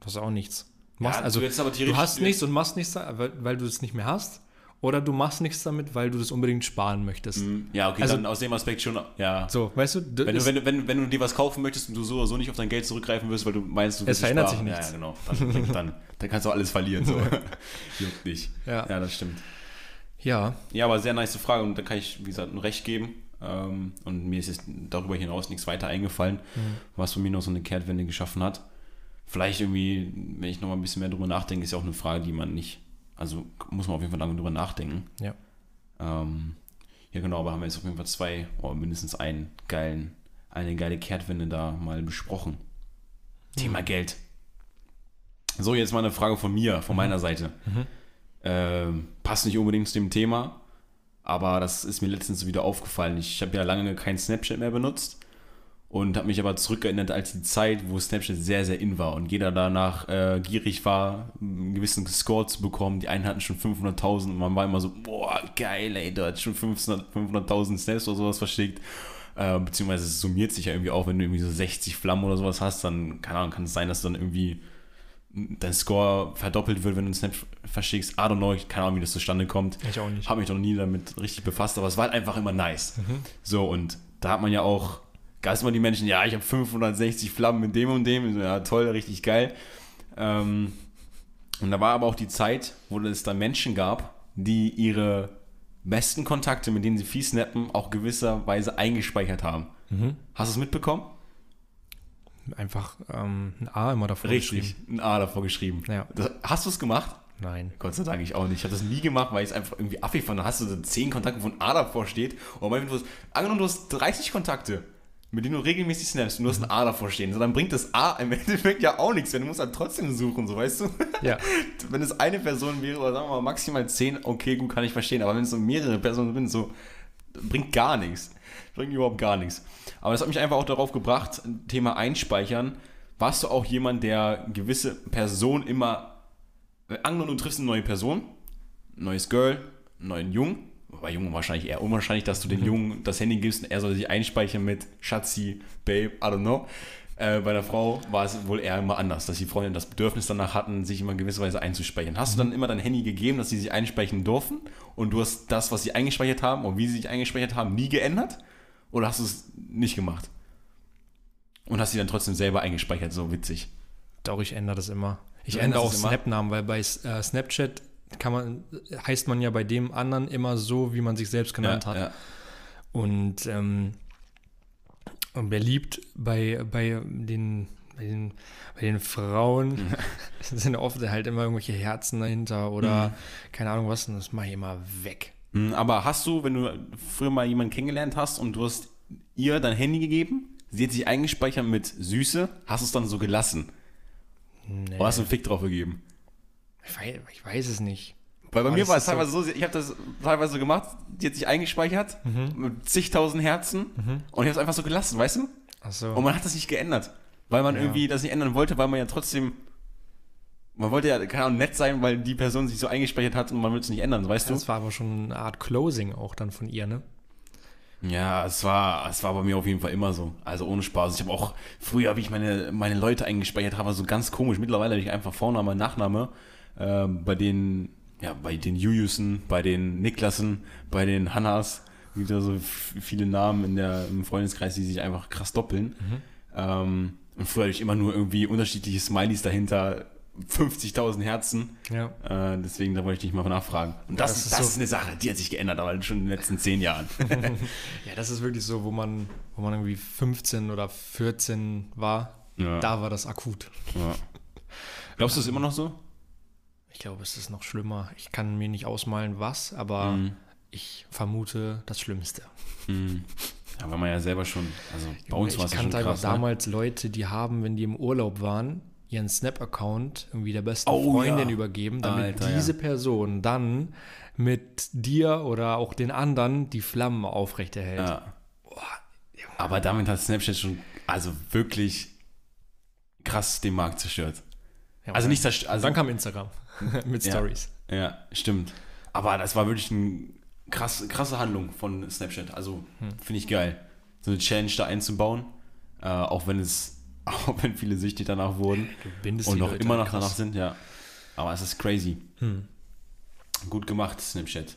Machst auch nichts. Machst, Ja, also, du du hast nichts und machst nichts, weil, weil du es nicht mehr hast. Oder du machst nichts damit, weil du das unbedingt sparen möchtest. Mm, ja, okay, Also- dann aus dem Aspekt schon, ja. So, weißt du, Wenn du, wenn, du, wenn, wenn du dir was kaufen möchtest und du so oder so nicht auf dein Geld zurückgreifen wirst, weil du meinst, du Es verändert sparen. sich nichts. Ja, genau. Dann, dann, dann kannst du alles verlieren. So. Juckt nicht. Ja. ja, das stimmt. ja, Ja, aber sehr nice Frage und da kann ich, wie gesagt, nur recht geben. Ähm, und mir ist jetzt darüber hinaus nichts weiter eingefallen, Mhm. was von mir noch so eine Kehrtwende geschaffen hat. Vielleicht irgendwie, wenn ich noch mal ein bisschen mehr drüber nachdenke, ist ja auch eine Frage, die man nicht, also muss man auf jeden Fall lange drüber nachdenken. Ja. Ähm, ja, genau, aber haben wir jetzt auf jeden Fall zwei, oder mindestens einen geilen, eine geile Kehrtwende da mal besprochen. Thema Geld. So, jetzt mal eine Frage von mir, von meiner Seite. Mhm. Ähm, passt nicht unbedingt zu dem Thema, aber das ist mir letztens wieder aufgefallen. Ich habe ja lange kein Snapchat mehr benutzt und habe mich aber zurückerinnert als die Zeit, wo Snapchat sehr, sehr in war und jeder danach äh, gierig war, einen gewissen Score zu bekommen. Die einen hatten schon 500.000 und man war immer so, boah, geil, ey, du hast schon 500 500.000 Snaps oder sowas verschickt. Äh, beziehungsweise es summiert sich ja irgendwie auch, wenn du irgendwie so 60 Flammen oder sowas hast, dann keine Ahnung, kann es sein, dass du dann irgendwie dein Score verdoppelt wird, wenn du einen Snap verschickst. I don't know, ich keine Ahnung, wie das zustande kommt. Ich auch nicht. Habe mich noch nie damit richtig befasst, aber es war halt einfach immer nice. Mhm. So, und da hat man ja auch, da ist immer die Menschen, ja, ich habe 560 Flammen mit dem und dem. Ja, toll, richtig geil. Ähm, und da war aber auch die Zeit, wo es da Menschen gab, die ihre besten Kontakte, mit denen sie viel snappen, auch gewisserweise eingespeichert haben. Mhm. Hast du es mitbekommen? Einfach ähm, ein A immer davor Richtig, geschrieben. ein A davor geschrieben. Ja. Das, hast du es gemacht? Nein. Gott sei Dank ich auch nicht. Ich habe das nie gemacht, weil ich es einfach irgendwie affig fand. Da hast du so zehn Kontakte, wo ein A davor steht. Und wenn du hast, angenommen, du hast 30 Kontakte, mit denen du regelmäßig snappst und du hast ein A davor stehen. So, dann bringt das A im Endeffekt ja auch nichts, wenn du musst dann trotzdem suchen, so weißt du? Ja. wenn es eine Person wäre, oder sagen wir mal maximal zehn, okay, gut, kann ich verstehen. Aber wenn es so mehrere Personen sind, so bringt gar nichts. Bringt überhaupt gar nichts. Aber das hat mich einfach auch darauf gebracht, Thema Einspeichern. Warst du auch jemand, der gewisse Personen immer, angenommen, du triffst eine neue Person, ein neues Girl, einen neuen Jungen, bei Jungen wahrscheinlich eher unwahrscheinlich, dass du den Jungen das Handy gibst und er soll sich einspeichern mit Schatzi, Babe, I don't know. Äh, bei der Frau war es wohl eher immer anders, dass die Freundinnen das Bedürfnis danach hatten, sich immer in gewisser Weise einzuspeichern. Hast du dann immer dein Handy gegeben, dass sie sich einspeichern durften und du hast das, was sie eingespeichert haben und wie sie sich eingespeichert haben, nie geändert? Oder hast du es nicht gemacht? Und hast sie dann trotzdem selber eingespeichert, so witzig. Doch, ich ändere das immer. Ich Du ändere auch? Snap-Namen, weil bei äh, Snapchat kann man, heißt man ja bei dem anderen immer so, wie man sich selbst genannt hat. ja. Und ähm, und beliebt bei, bei, den, bei, den, bei den Frauen sind oft halt immer irgendwelche Herzen dahinter oder keine Ahnung was, und das mache ich immer weg. Hm, Aber hast du, wenn du früher mal jemanden kennengelernt hast und du hast ihr dein Handy gegeben, sie hat sich eingespeichert mit Süße, hast du es dann so gelassen? Nee, Oder hast du einen Fick drauf gegeben? ich, weiß, ich weiß es nicht. Weil bei Aber mir war es so- teilweise so, ich habe das teilweise so gemacht, die hat sich eingespeichert mit zigtausend Herzen und ich habe es einfach so gelassen, weißt du? Achso. Und man hat das nicht geändert, weil man Ja. irgendwie das nicht ändern wollte, weil man ja trotzdem, man wollte ja, keine Ahnung, nett sein, weil die Person sich so eingespeichert hat und man will es nicht ändern, weißt du? Das war aber schon eine Art Closing auch dann von ihr, ne? Ja, es war, es war bei mir auf jeden Fall immer so. Also ohne Spaß. Ich habe auch früher, wie ich meine, meine Leute eingespeichert habe, so ganz komisch. Mittlerweile habe ich einfach Vorname, Nachname. Äh, bei den, ja, bei den Juliusen, bei den Niklasen, bei den Hannas. Gibt ja so viele Namen in der, im Freundeskreis, die sich einfach krass doppeln. Ähm, und früher hatte ich immer nur irgendwie unterschiedliche Smileys dahinter. 50.000 Herzen. Ja. Äh, deswegen, da wollte ich dich mal nachfragen. Und das, das ist das, so- ist eine Sache, die hat sich geändert, aber schon in den letzten zehn Jahren. Ja, das ist wirklich so, wo man, wo man irgendwie 15 oder 14 war. Ja. Da war das akut. Ja. Glaubst du es immer noch so? Ich glaube, es ist noch schlimmer. Ich kann mir nicht ausmalen, was, aber Mhm. ich vermute das Schlimmste. Ja, weil man ja selber schon, also bei uns war es ich ja schon kannte einfach krass. Ne? damals Leute, die haben, wenn die im Urlaub waren, ihren Snap-Account irgendwie der besten Oh, Freundin ja. übergeben, damit Alter, diese ja. Person dann mit dir oder auch den anderen die Flammen aufrechterhält. Ja. Aber damit hat Snapchat schon, also wirklich krass den Markt zerstört. Also nicht zerstört, also dann kam Instagram mit. Stories. Ja, stimmt. Aber das war wirklich eine krass, krasse Handlung von Snapchat. Also finde ich geil, so eine Challenge da einzubauen, äh, auch wenn es, auch wenn viele süchtig danach wurden Du bindest und noch Leute immer noch krass. danach sind, ja. Aber es ist crazy. Hm. Gut gemacht, Snapchat.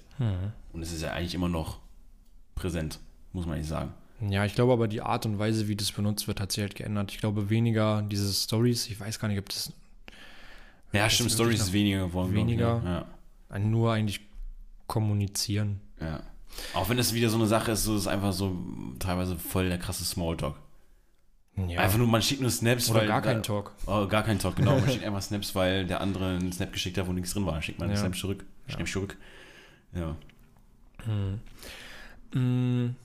Und es ist ja eigentlich immer noch präsent, muss man nicht sagen. Ja, ich glaube aber die Art und Weise, wie das benutzt wird, hat sich halt geändert. Ich glaube weniger diese Stories, ich weiß gar nicht, ob das Ja, stimmt, Stories ist weniger geworden. ich, weniger. Ja. nur eigentlich kommunizieren. ja, ja. Auch wenn das wieder so eine Sache ist, so ist einfach so teilweise voll der krasse Smalltalk. Ja. Einfach nur, man schickt nur Snaps, Oder weil gar keinen Talk. Oh, gar kein Talk, genau. Man schickt einfach Snaps, weil der andere einen Snap geschickt hat, wo nichts drin war. Dann schickt man einen Ja. Snap zurück. Ja. Snap zurück. Ja. Mm,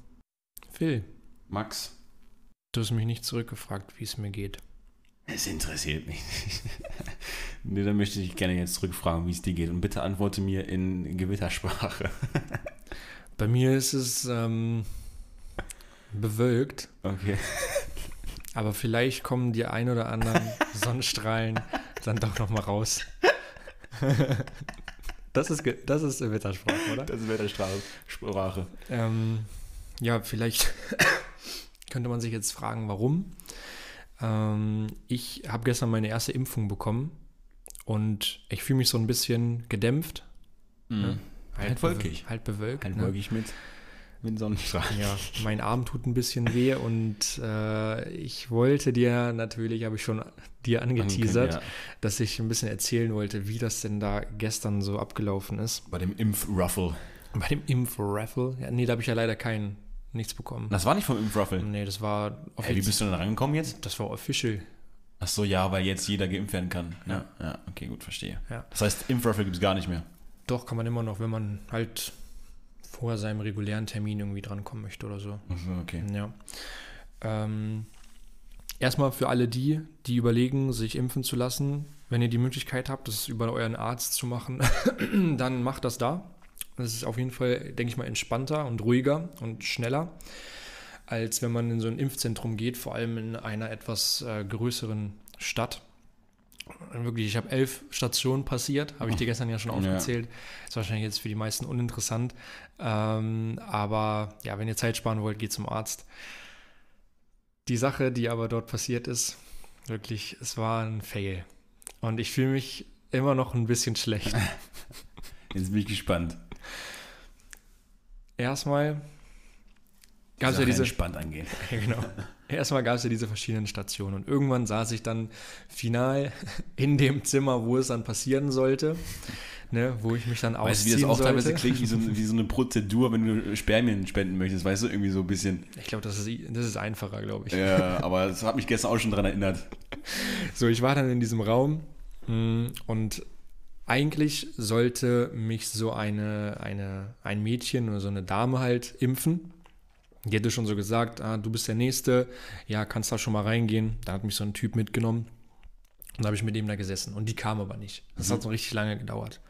Phil, Max, du hast mich nicht zurückgefragt, wie es mir geht. es interessiert mich. nee, dann möchte ich gerne jetzt zurückfragen, wie es dir geht. Und bitte antworte mir in Gewittersprache. Bei mir ist es ähm, bewölkt, Okay. Aber vielleicht kommen die ein oder anderen Sonnenstrahlen dann doch noch mal raus. das ist, das ist Wettersprache, oder? Das ist Wettersprache. Sprache. Ähm, ja, vielleicht könnte man sich jetzt fragen, warum. Ähm, ich habe gestern meine erste Impfung bekommen Und ich fühle mich so ein bisschen gedämpft. Mhm. Halt wolkig. Halt bewölkt. Halt ne? wolkig mit, mit Sonnenstrahlen. Ja, mein Arm tut ein bisschen weh und äh, ich wollte dir natürlich, habe ich schon dir angeteasert, Ja. dass ich ein bisschen erzählen wollte, wie das denn da gestern so abgelaufen ist. Bei dem Impfruffle. Bei dem Impf-Raffle. Ja, nee, da habe ich ja leider keinen, nichts bekommen. Das war nicht vom Impfruffle. Nee, das war Hey, wie bist du denn rangekommen jetzt? das war official. Ach so, ja, weil jetzt jeder geimpft werden kann. Ja, ja okay, gut, verstehe. Ja. Das heißt, Impfruffle gibt es gar nicht mehr. Doch, kann man immer noch, wenn man halt vor seinem regulären Termin irgendwie drankommen möchte oder so. Okay. Ja. Ähm, erstmal für alle die, die überlegen, sich impfen zu lassen, wenn ihr die Möglichkeit habt, das über euren Arzt zu machen, dann macht das da. Das ist auf jeden Fall, denke ich mal, entspannter und ruhiger und schneller, als wenn man in so ein Impfzentrum geht, vor allem in einer etwas äh, größeren Stadt. Wirklich, ich habe elf Stationen passiert, habe ich dir gestern ja schon Ja. aufgezählt. Ist wahrscheinlich jetzt für die meisten uninteressant. Ähm, aber ja, wenn ihr Zeit sparen wollt, geht zum Arzt. Die Sache, die aber dort passiert ist, wirklich, es war ein Fail. Und ich fühle mich immer noch ein bisschen schlecht. Jetzt bin ich gespannt. Erstmal gab es ja diese, entspannt angehen. Ja, genau. Erstmal gab es ja diese verschiedenen Stationen und irgendwann saß ich dann final in dem Zimmer, wo es dann passieren sollte, ne, wo ich mich dann Weißt du, wie ausziehen das auch sollte. teilweise klingt, wie so, wie so eine Prozedur, wenn du Spermien spenden möchtest, weißt du, irgendwie so ein bisschen. Ich glaube, das ist, das ist einfacher, glaube ich. Ja, aber das hat mich gestern auch schon dran erinnert. So, ich war dann in diesem Raum mh, und eigentlich sollte mich so eine, eine, ein Mädchen oder so eine Dame halt impfen. Die hätte schon so gesagt, ah, du bist der Nächste, ja, kannst da schon mal reingehen. Da hat mich so ein Typ mitgenommen. Und da habe ich mit dem da gesessen. Und die kam aber nicht. Das hat so richtig lange gedauert.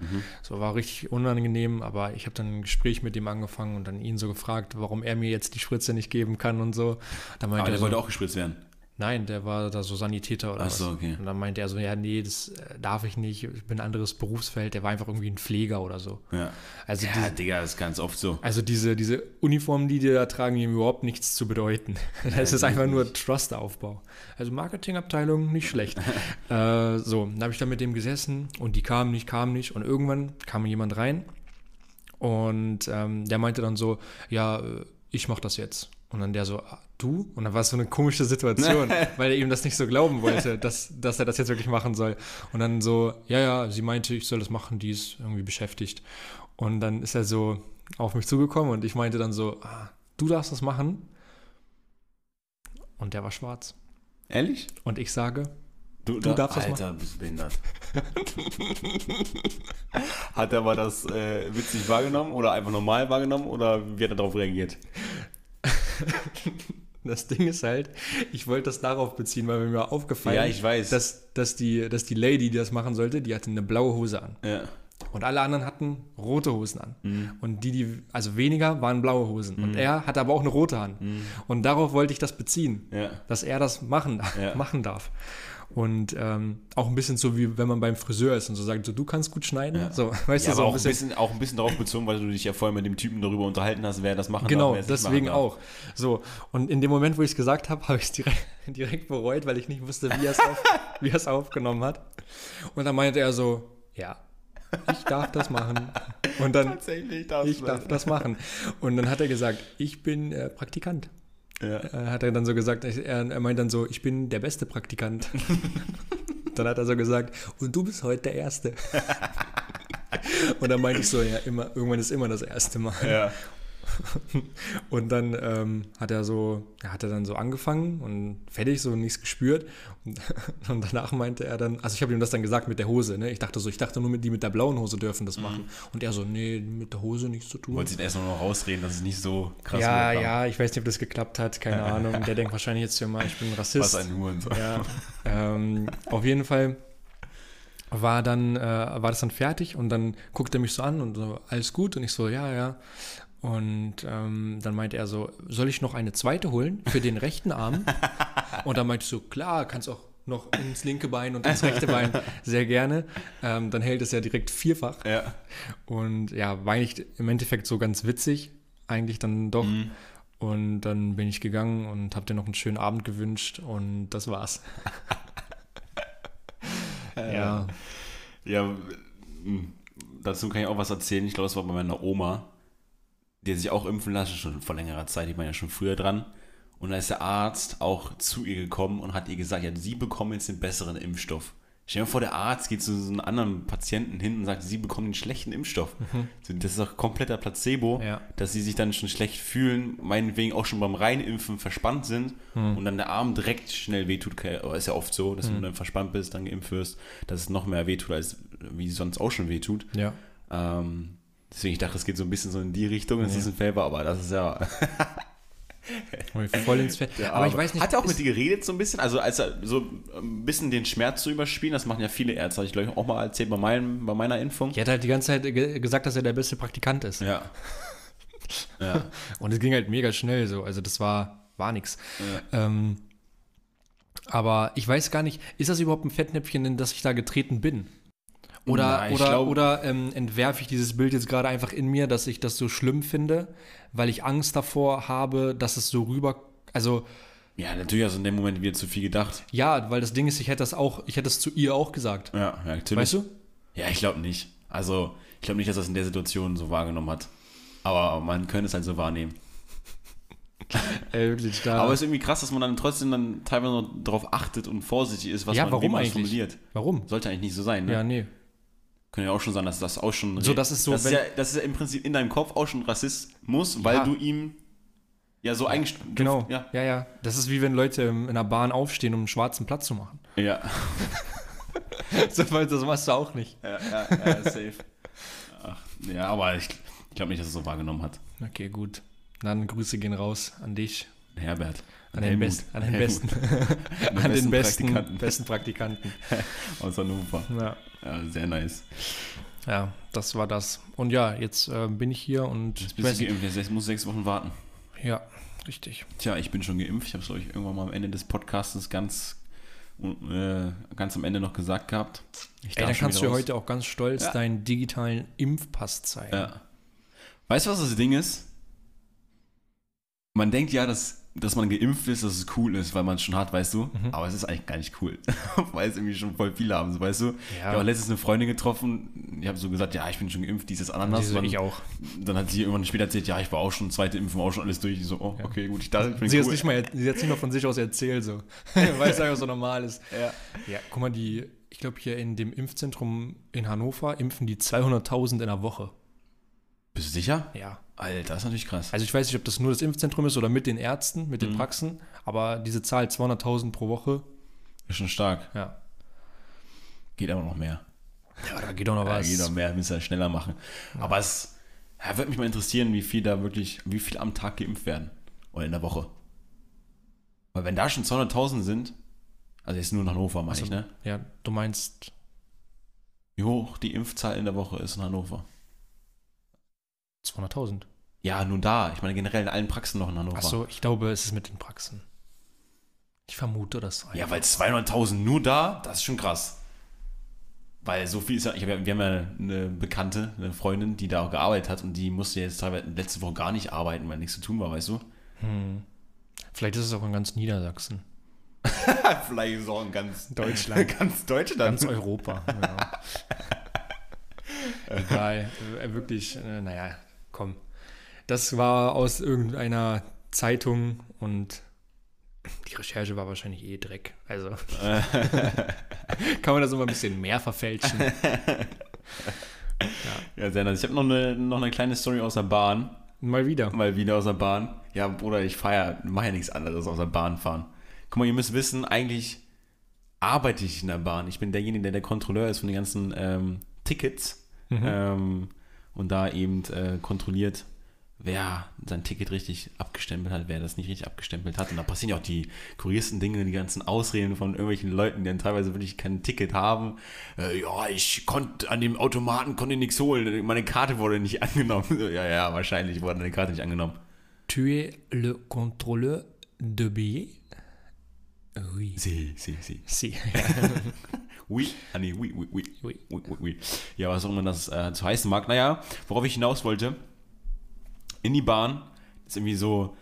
So war richtig unangenehm, aber ich habe dann ein Gespräch mit dem angefangen und dann ihn so gefragt, warum er mir jetzt die Spritze nicht geben kann und so. Da meinte Aber er der so, wollte auch gespritzt werden. Nein, der war da so Sanitäter oder Ach so, was. okay. Und dann meinte er so, ja, nee, das äh, darf ich nicht, ich bin ein anderes Berufsfeld. Der war einfach irgendwie ein Pfleger oder so. Ja. Also, Ja, diese, Digga, das ist ganz oft so. also diese, diese Uniformen, die die da tragen, die haben überhaupt nichts zu bedeuten. Das ist einfach nur Trust-Aufbau. Also Marketingabteilung, nicht schlecht. äh, so, dann habe ich da mit dem gesessen und die kamen nicht, kamen nicht. Und irgendwann kam jemand rein und ähm, der meinte dann so, ja, äh, ich mach das jetzt. Und dann der so, du? Und dann war es so eine komische Situation, weil er ihm das nicht so glauben wollte, dass, dass er das jetzt wirklich machen soll. Und dann so, ja, ja, sie meinte, ich soll das machen, die ist irgendwie beschäftigt. Und dann ist er so auf mich zugekommen und ich meinte dann so, ah, du darfst das machen. Und der war schwarz. Ehrlich? Und ich sage, Du, Du darfst das Alter, bist behindert. hat er aber das äh, witzig wahrgenommen oder einfach normal wahrgenommen oder wie hat er darauf reagiert? Das Ding ist halt, ich wollte das darauf beziehen, weil mir aufgefallen, Ja, ich weiß. Dass, dass, die, dass die Lady, die das machen sollte, die hatte eine blaue Hose an. Ja. Und alle anderen hatten rote Hosen an. Mhm. Und die, die, also weniger, waren blaue Hosen. Und er hatte aber auch eine rote an. Und darauf wollte ich das beziehen, Mhm. Ja. dass er das machen, Ja. machen darf. Und ähm, auch ein bisschen so, wie wenn man beim Friseur ist und so sagt, so, du kannst gut schneiden. Ja. So, weißt ja, du, so aber auch ein, bisschen, auch ein bisschen darauf bezogen, weil du dich ja vorher mit dem Typen darüber unterhalten hast, wer das machen darf. Genau, es nicht deswegen darf. auch. So, und in dem Moment, wo ich es gesagt habe, habe ich es direkt, direkt bereut, weil ich nicht wusste, wie er es auf, wie er es aufgenommen hat. Und dann meinte er so, ja, ich darf das machen. Und dann, Tatsächlich darfst ich darf das machen. Und dann hat er gesagt, ich bin äh, Praktikant. Ja. Äh, hat er dann so gesagt, er, er meint dann so, ich bin der beste Praktikant. dann hat er so gesagt, und du bist heute der Erste. und dann meinte ich so, ja, immer, irgendwann ist immer das erste Mal. Ja. Und dann ähm, hat er so, hat er dann so angefangen und fertig, so nichts gespürt. Und, und danach meinte er dann, also ich habe ihm das dann gesagt mit der Hose, ne? Ich dachte so, ich dachte nur, mit, die mit der blauen Hose dürfen das machen. Und er so, nee, mit der Hose nichts zu tun. Wolltest ihn erst noch rausreden, dass es nicht so krass ja, ja, ich weiß nicht, ob das geklappt hat, keine Ahnung. Der denkt wahrscheinlich jetzt immer, ich bin Rassist. Was ein Hurensohn. Ja, ähm, auf jeden Fall war dann, äh, war das dann fertig und dann guckt er mich so an und so, alles gut? Und ich so, ja, ja. Und ähm, dann meinte er so, soll ich noch eine zweite holen für den rechten Arm? Und dann meinte ich so, klar, kannst auch noch ins linke Bein und ins rechte Bein, sehr gerne. Ähm, dann hält es ja direkt vierfach. Ja. Und ja, war eigentlich im Endeffekt so ganz witzig, eigentlich dann doch. Mhm. Und dann bin ich gegangen und habe dir noch einen schönen Abend gewünscht und das war's. ja, Ja, dazu kann ich auch was erzählen. Ich glaube, das war bei meiner Oma, hat sich auch impfen lassen, schon vor längerer Zeit. Ich war ja schon früher dran. Und da ist der Arzt auch zu ihr gekommen und hat ihr gesagt, ja, sie bekommen jetzt den besseren Impfstoff. Stell dir vor, der Arzt geht zu so einem anderen Patienten hin und sagt, sie bekommen den schlechten Impfstoff. Das ist doch kompletter Placebo, Ja. dass sie sich dann schon schlecht fühlen, meinetwegen auch schon beim Reinimpfen verspannt sind und dann der Arm direkt schnell wehtut. Ist ja oft so, dass wenn du dann verspannt bist, dann geimpft wirst, dass es noch mehr wehtut, als wie sonst auch schon wehtut. Ja. Ähm, deswegen, ich dachte, es geht so ein bisschen so in die Richtung, es ist ein Favor, aber das ist ja. Voll ins Fett. Aber ich weiß nicht. Hat er auch mit dir geredet so ein bisschen? Also, als er so ein bisschen den Schmerz zu überspielen, das machen ja viele Ärzte, habe ich glaube ich auch mal erzählt bei, meinem, bei meiner Impfung. Die hat halt die ganze Zeit ge gesagt, dass er der beste Praktikant ist. Ja. Ja. Und es ging halt mega schnell so. Also das war, war nix. Ähm, aber ich weiß gar nicht, ist das überhaupt ein Fettnäpfchen, in das ich da getreten bin? Oder, Na, oder, glaub- oder ähm, entwerfe ich dieses Bild jetzt gerade einfach in mir, dass ich das so schlimm finde, weil ich Angst davor habe, dass es so rüber. Also, ja, natürlich hast du in dem Moment wieder zu viel gedacht. ja, weil das Ding ist, ich hätte das auch, ich hätte es zu ihr auch gesagt. Ja, ja natürlich. Weißt du? Ja, ich glaube nicht. Also, ich glaube nicht, dass es in der Situation so wahrgenommen hat. Aber man könnte es halt so wahrnehmen. Ey, wirklich, da. Aber es ist irgendwie krass, dass man dann trotzdem dann teilweise noch darauf achtet und vorsichtig ist, was Ja, man, warum eigentlich? formuliert. Warum? Sollte eigentlich nicht so sein, ne? Ja, nee. Könnte ja auch schon sein, dass das auch schon. So, das ist so, Das ist, ja, das ist ja im Prinzip in deinem Kopf auch schon Rassismus, weil Ja. du ihm ja so eigentlich. Genau. Ja. ja, ja. Das ist wie wenn Leute in einer Bahn aufstehen, um einen schwarzen Platz zu machen. Ja. so, das machst du auch nicht. Ja, ja, ja, safe. Ach, ja, aber ich, ich glaube nicht, dass er es so wahrgenommen hat. Okay, gut. Dann Grüße gehen raus an dich, Herbert. An den. Best, an den besten, den an den besten, Praktikanten besten Praktikanten. aus Hannover. Ja. Ja, sehr nice. ja, das war das. Und ja, jetzt äh, bin ich hier und Jetzt bist du geimpft, jetzt musst du sechs Wochen warten. ja, richtig. Tja, ich bin schon geimpft. Ich habe es euch irgendwann mal am Ende des Podcasts ganz, äh, ganz am Ende noch gesagt gehabt. Ich Ey, schon kannst du raus. heute auch ganz stolz Ja. deinen digitalen Impfpass zeigen. Ja. Weißt du, was das Ding ist? Man denkt ja, dass, dass man geimpft ist, dass es cool ist, weil man es schon hat, weißt du? Mhm. Aber es ist eigentlich gar nicht cool, weil es irgendwie schon voll viele haben, so, weißt du? Ich Ja. habe letztens eine Freundin getroffen, ich habe so gesagt, ja, ich bin schon geimpft, dieses Ananas. Diese, Dann, ich auch. dann hat sie irgendwann später erzählt, ja, ich war auch schon zweite Impfung, auch schon alles durch. Ich so, oh, okay, gut, ich dachte, ich bin Sie hat cool. nicht mal, sie hat nicht mal von sich aus erzählt, so. Weil es einfach so normal ist. Ja. Ja, guck mal, die, ich glaube, hier in dem Impfzentrum in Hannover impfen die 200.000 in der Woche. Bist du sicher? Ja. Alter, das ist natürlich krass. Also ich weiß nicht, ob das nur das Impfzentrum ist oder mit den Ärzten, mit den Mhm. Praxen, aber diese Zahl 200.000 pro Woche, Ist schon stark. ja. Geht aber noch mehr. Ja, da geht doch noch Ja, was. geht noch mehr, müssen wir schneller machen. Aber es ja, würde mich mal interessieren, wie viel da wirklich, wie viel am Tag geimpft werden. Oder in der Woche. Weil wenn da schon 200.000 sind, also jetzt nur in Hannover, meine Also, ich, ne? Ja, du meinst, Wie hoch die Impfzahl in der Woche ist in Hannover. 200.000. Ja, nur da. Ich meine generell in allen Praxen noch in Hannover. Achso, ich glaube, es ist mit den Praxen. Ich vermute das. Ja, weil 200.000 nur da, das ist schon krass. Weil so viel ist ja, ich hab ja, wir haben ja eine Bekannte, eine Freundin, die da auch gearbeitet hat und die musste jetzt teilweise letzte Woche gar nicht arbeiten, weil nichts zu tun war, weißt du? Hm. Vielleicht ist es auch in ganz Niedersachsen. Vielleicht ist es auch in ganz Deutschland. ganz Deutschland. Ganz Europa. ja. Egal. Äh, wirklich, äh, naja, komm. Das war aus irgendeiner Zeitung und die Recherche war wahrscheinlich eh Dreck. Also kann man das immer ein bisschen mehr verfälschen. Ja, sehr nice. Ich habe noch eine, noch eine kleine Story aus der Bahn. Mal wieder. Mal wieder aus der Bahn. Ja, Bruder, ich feier, mache ja nichts anderes aus der Bahn fahren. Guck mal, ihr müsst wissen, eigentlich arbeite ich in der Bahn. Ich bin derjenige, der der Kontrolleur ist von den ganzen ähm, Tickets ähm, und da eben äh, kontrolliert, wer sein Ticket richtig abgestempelt hat, wer das nicht richtig abgestempelt hat. Und da passieren ja auch die kuriersten Dinge, die ganzen Ausreden von irgendwelchen Leuten, die dann teilweise wirklich kein Ticket haben. Äh, ja, ich konnte an dem Automaten konnte nichts holen, meine Karte wurde nicht angenommen. Ja, ja, wahrscheinlich wurde deine Karte nicht angenommen. Tu es le contrôleur de billets? Oui. Si, si, si. Si. Oui, ah nee, oui, oui, oui. Oui. Oui, oui. Ja, was auch immer das äh, zu heißen mag. Naja, worauf ich hinaus wollte, in die Bahn ist irgendwie so,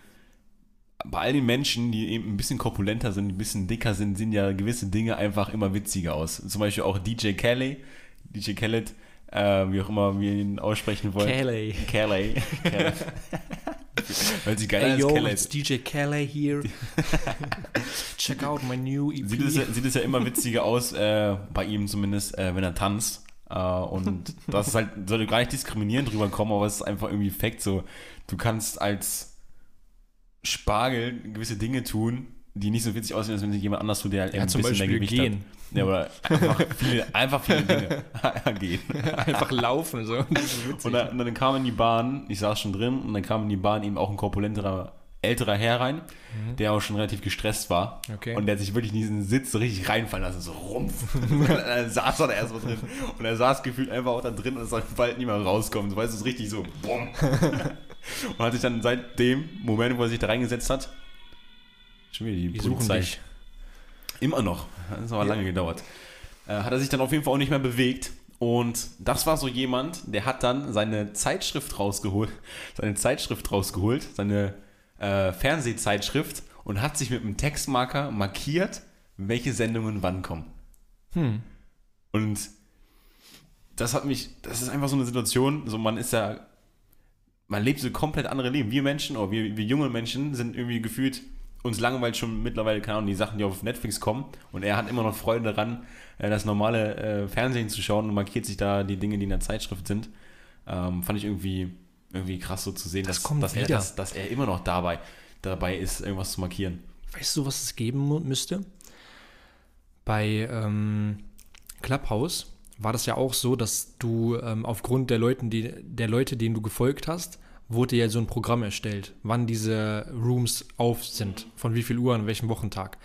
bei all den Menschen, die eben ein bisschen korpulenter sind, ein bisschen dicker sind, sehen ja gewisse Dinge einfach immer witziger aus. Zum Beispiel auch DJ Kelly, DJ Khaled, äh, wie auch immer wir ihn aussprechen wollen. Kelly. Kelly. Weil sie geil Hey yo, Khaled. it's DJ Kelly here. Check out my new EP. Sieht es, ja, sieht es ja immer witziger aus, äh, bei ihm zumindest, äh, wenn er tanzt. Äh, und das ist halt, sollte gar nicht diskriminierend drüber kommen, aber es ist einfach irgendwie Fakt so. Du kannst als Spargel gewisse Dinge tun, die nicht so witzig aussehen, als wenn sich jemand anders tut, der ja, ein zum bisschen Beispiel mehr Gewicht gehen. hat. Ja, oder einfach viele, einfach viele Dinge gehen. Einfach laufen. So. Und dann, und dann kam in die Bahn, ich saß schon drin, und dann kam in die Bahn eben auch ein korpulenterer, älterer Herr rein, der auch schon relativ gestresst war. Mhm. Okay. Und der hat sich wirklich in diesen Sitz richtig reinfallen lassen, so rumpf. und dann saß er da erstmal drin. Und er saß gefühlt einfach auch da drin und es soll bald mehr rauskommen. Du weißt, es ist richtig so, bumm. und hat sich dann seit dem Moment, wo er sich da reingesetzt hat, schon wieder die, Die suchen dich. Immer noch. Das hat aber lange gedauert. Äh, hat er sich dann auf jeden Fall auch nicht mehr bewegt. Und das war so jemand, der hat dann seine Zeitschrift rausgeholt, seine Zeitschrift rausgeholt, seine äh, Fernsehzeitschrift und hat sich mit einem Textmarker markiert, welche Sendungen wann kommen. Hm. Und das hat mich, das ist einfach so eine Situation, so man ist ja, man lebt so komplett andere Leben. Wir Menschen, oder wir, wir junge Menschen sind irgendwie gefühlt, uns langweilt schon mittlerweile, keine Ahnung, die Sachen, die auf Netflix kommen. Und er hat immer noch Freude daran, äh, das normale äh, Fernsehen zu schauen und markiert sich da die Dinge, die in der Zeitschrift sind. Ähm, fand ich irgendwie, irgendwie krass so zu sehen, Das dass, kommt dass, er, dass, dass er immer noch dabei, dabei ist, irgendwas zu markieren. Weißt du, was es geben müsste? Bei ähm, Clubhouse war das ja auch so, dass du ähm, aufgrund der, Leuten, die, der Leute, denen du gefolgt hast, wurde ja so ein Programm erstellt, wann diese Rooms auf sind, von wie viel Uhr an welchem Wochentag.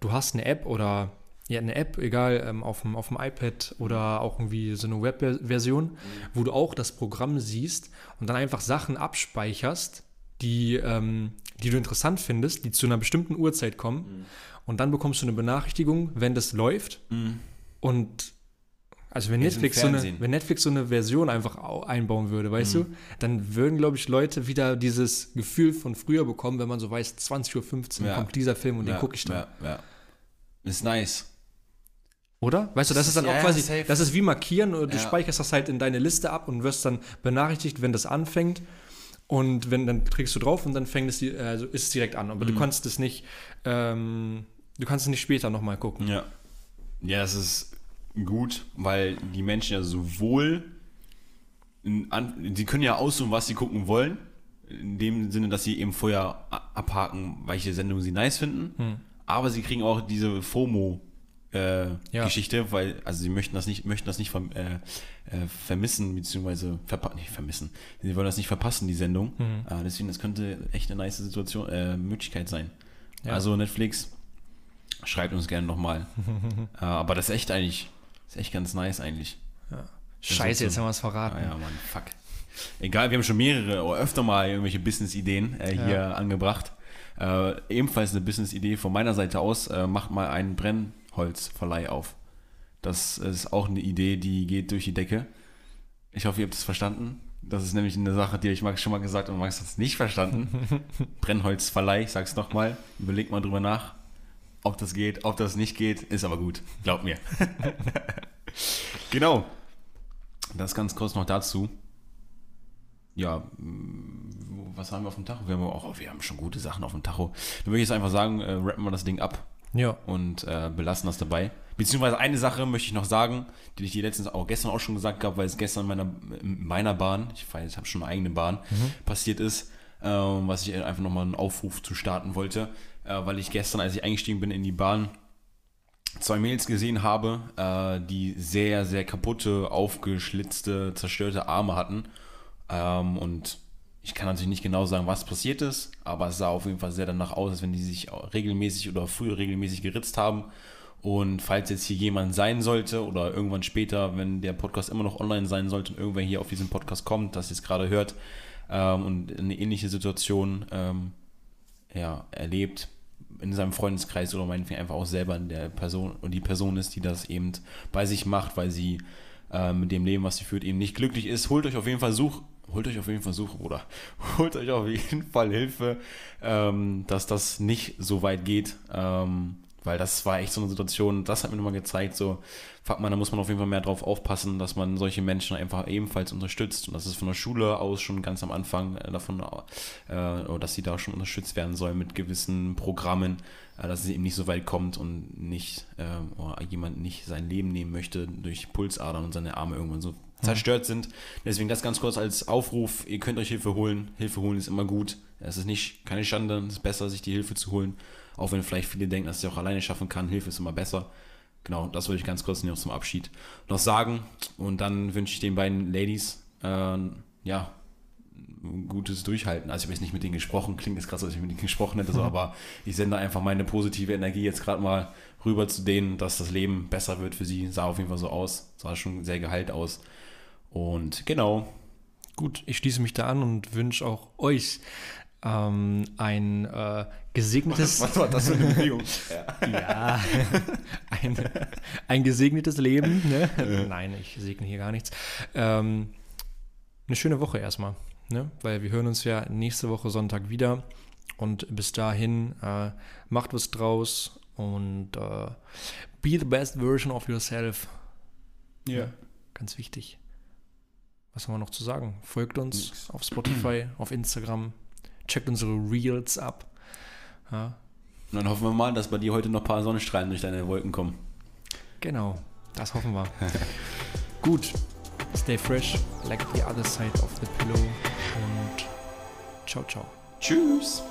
Du hast eine App oder ja, eine App, egal, ähm, auf, dem, auf dem iPad oder auch irgendwie so eine Webversion, wo du auch das Programm siehst und dann einfach Sachen abspeicherst, die, ähm, die du interessant findest, die zu einer bestimmten Uhrzeit kommen. Und dann bekommst du eine Benachrichtigung, wenn das läuft. Und also wenn Netflix, so eine, wenn Netflix so eine Version einfach au- einbauen würde, weißt du, dann würden, glaube ich, Leute wieder dieses Gefühl von früher bekommen, wenn man so weiß, 20.15 Uhr Ja. kommt dieser Film und den Ja, gucke ich dann. Ja, ja. Ist nice. Oder? Weißt du, das ist dann Ja, auch quasi, safe. das ist wie markieren oder du speicherst das halt in deine Liste ab und wirst dann benachrichtigt, wenn das anfängt. Und wenn, dann trägst du drauf und dann fängt es, die- also ist es direkt an. Aber du Mhm. kannst es nicht, ähm, du kannst es nicht später nochmal gucken. Ja. Ja, das ist gut, weil die Menschen ja sowohl, die können ja aussuchen, was sie gucken wollen, in dem Sinne, dass sie eben vorher abhaken, welche Sendungen sie nice finden, Hm. aber sie kriegen auch diese FOMO äh, Ja. Geschichte, weil, also sie möchten das nicht, möchten das nicht verm- äh, äh, vermissen, beziehungsweise verpa nicht vermissen. Sie wollen das nicht verpassen, die Sendung. Mhm. Deswegen, das könnte echt eine nice Situation, äh, Möglichkeit sein. Ja. Also Netflix, schreibt uns gerne nochmal. äh, aber das ist echt eigentlich, ist echt ganz nice eigentlich. Scheiße, so- jetzt haben wir es verraten. Ah ja, Mann, fuck. Egal, wir haben schon mehrere oder öfter mal irgendwelche Business-Ideen äh, hier Ja. angebracht. Äh, ebenfalls eine Business-Idee von meiner Seite aus, äh, macht mal einen Brennholzverleih auf. Das ist auch eine Idee, die geht durch die Decke. Ich hoffe, ihr habt es verstanden. Das ist nämlich eine Sache, die ich Max schon mal gesagt habe und Max hat es nicht verstanden. Brennholzverleih, ich sag's nochmal, überlegt mal drüber nach, ob das geht, ob das nicht geht, ist aber gut, glaubt mir. genau. Das ganz kurz noch dazu. Ja, was haben wir auf dem Tacho? Wir haben auch, oh, wir haben schon gute Sachen auf dem Tacho. Dann würde ich jetzt einfach sagen, äh, rappen wir das Ding ab Ja. und äh, belassen das dabei. Beziehungsweise eine Sache möchte ich noch sagen, die ich dir letztens auch gestern auch schon gesagt habe, weil es gestern in meiner, in meiner Bahn, ich weiß, ich habe schon eine eigene Bahn, passiert ist, ähm, was ich einfach nochmal einen Aufruf zu starten wollte, äh, weil ich gestern, als ich eingestiegen bin in die Bahn, zwei Mails gesehen habe, äh, die sehr, sehr kaputte, aufgeschlitzte, zerstörte Arme hatten. Ähm, und ich kann natürlich nicht genau sagen, was passiert ist, aber es sah auf jeden Fall sehr danach aus, als wenn die sich regelmäßig oder früher regelmäßig geritzt haben. Und falls jetzt hier jemand sein sollte oder irgendwann später, wenn der Podcast immer noch online sein sollte und irgendwer hier auf diesen Podcast kommt, das jetzt gerade hört ähm, und eine ähnliche Situation ähm, ja, erlebt in seinem Freundeskreis oder meinetwegen einfach auch selber der Person und die Person ist, die das eben bei sich macht, weil sie äh, mit dem Leben, was sie führt, eben nicht glücklich ist, holt euch auf jeden Fall Such, holt euch auf jeden Fall Suche, Bruder. Holt euch auf jeden Fall Hilfe, ähm, dass das nicht so weit geht. Ähm, Weil das war echt so eine Situation, das hat mir nochmal gezeigt, so, fuck man, da muss man auf jeden Fall mehr drauf aufpassen, dass man solche Menschen einfach ebenfalls unterstützt. Und das ist von der Schule aus schon ganz am Anfang äh, davon, äh, dass sie da schon unterstützt werden soll mit gewissen Programmen, äh, dass es eben nicht so weit kommt und nicht, äh, jemand nicht sein Leben nehmen möchte durch Pulsadern und seine Arme irgendwann so zerstört sind. Deswegen das ganz kurz als Aufruf, ihr könnt euch Hilfe holen. Hilfe holen ist immer gut. Es ist nicht keine Schande, es ist besser, sich die Hilfe zu holen. Auch wenn vielleicht viele denken, dass sie auch alleine schaffen kann. Hilfe ist immer besser. Genau, das wollte ich ganz kurz noch zum Abschied noch sagen. Und dann wünsche ich den beiden Ladies, äh, ja, gutes Durchhalten. Also ich habe jetzt nicht mit denen gesprochen, klingt jetzt krass, als ich mit denen gesprochen hätte, so, aber ich sende einfach meine positive Energie jetzt gerade mal rüber zu denen, dass das Leben besser wird für sie. Sah auf jeden Fall so aus, sah schon sehr geheilt aus. Und genau. Gut, ich schließe mich da an und wünsche auch euch ähm, ein äh, gesegnetes. Was, was, war das für eine Bewegung? ja, ja ein, ein, gesegnetes Leben. Ne? Ja. Nein, ich segne hier gar nichts. Ähm, eine schöne Woche erstmal, ne? weil wir hören uns ja nächste Woche Sonntag wieder. Und bis dahin äh, macht was draus und äh, be the best version of yourself. Ja. ja ganz wichtig. Was haben wir noch zu sagen? Folgt uns Nix. auf Spotify, auf Instagram, checkt unsere Reels ab. Ja. Und dann hoffen wir mal, dass bei dir heute noch ein paar Sonnenstrahlen durch deine Wolken kommen. Genau, das hoffen wir. Gut, stay fresh, like the other side of the pillow und ciao, ciao. Tschüss.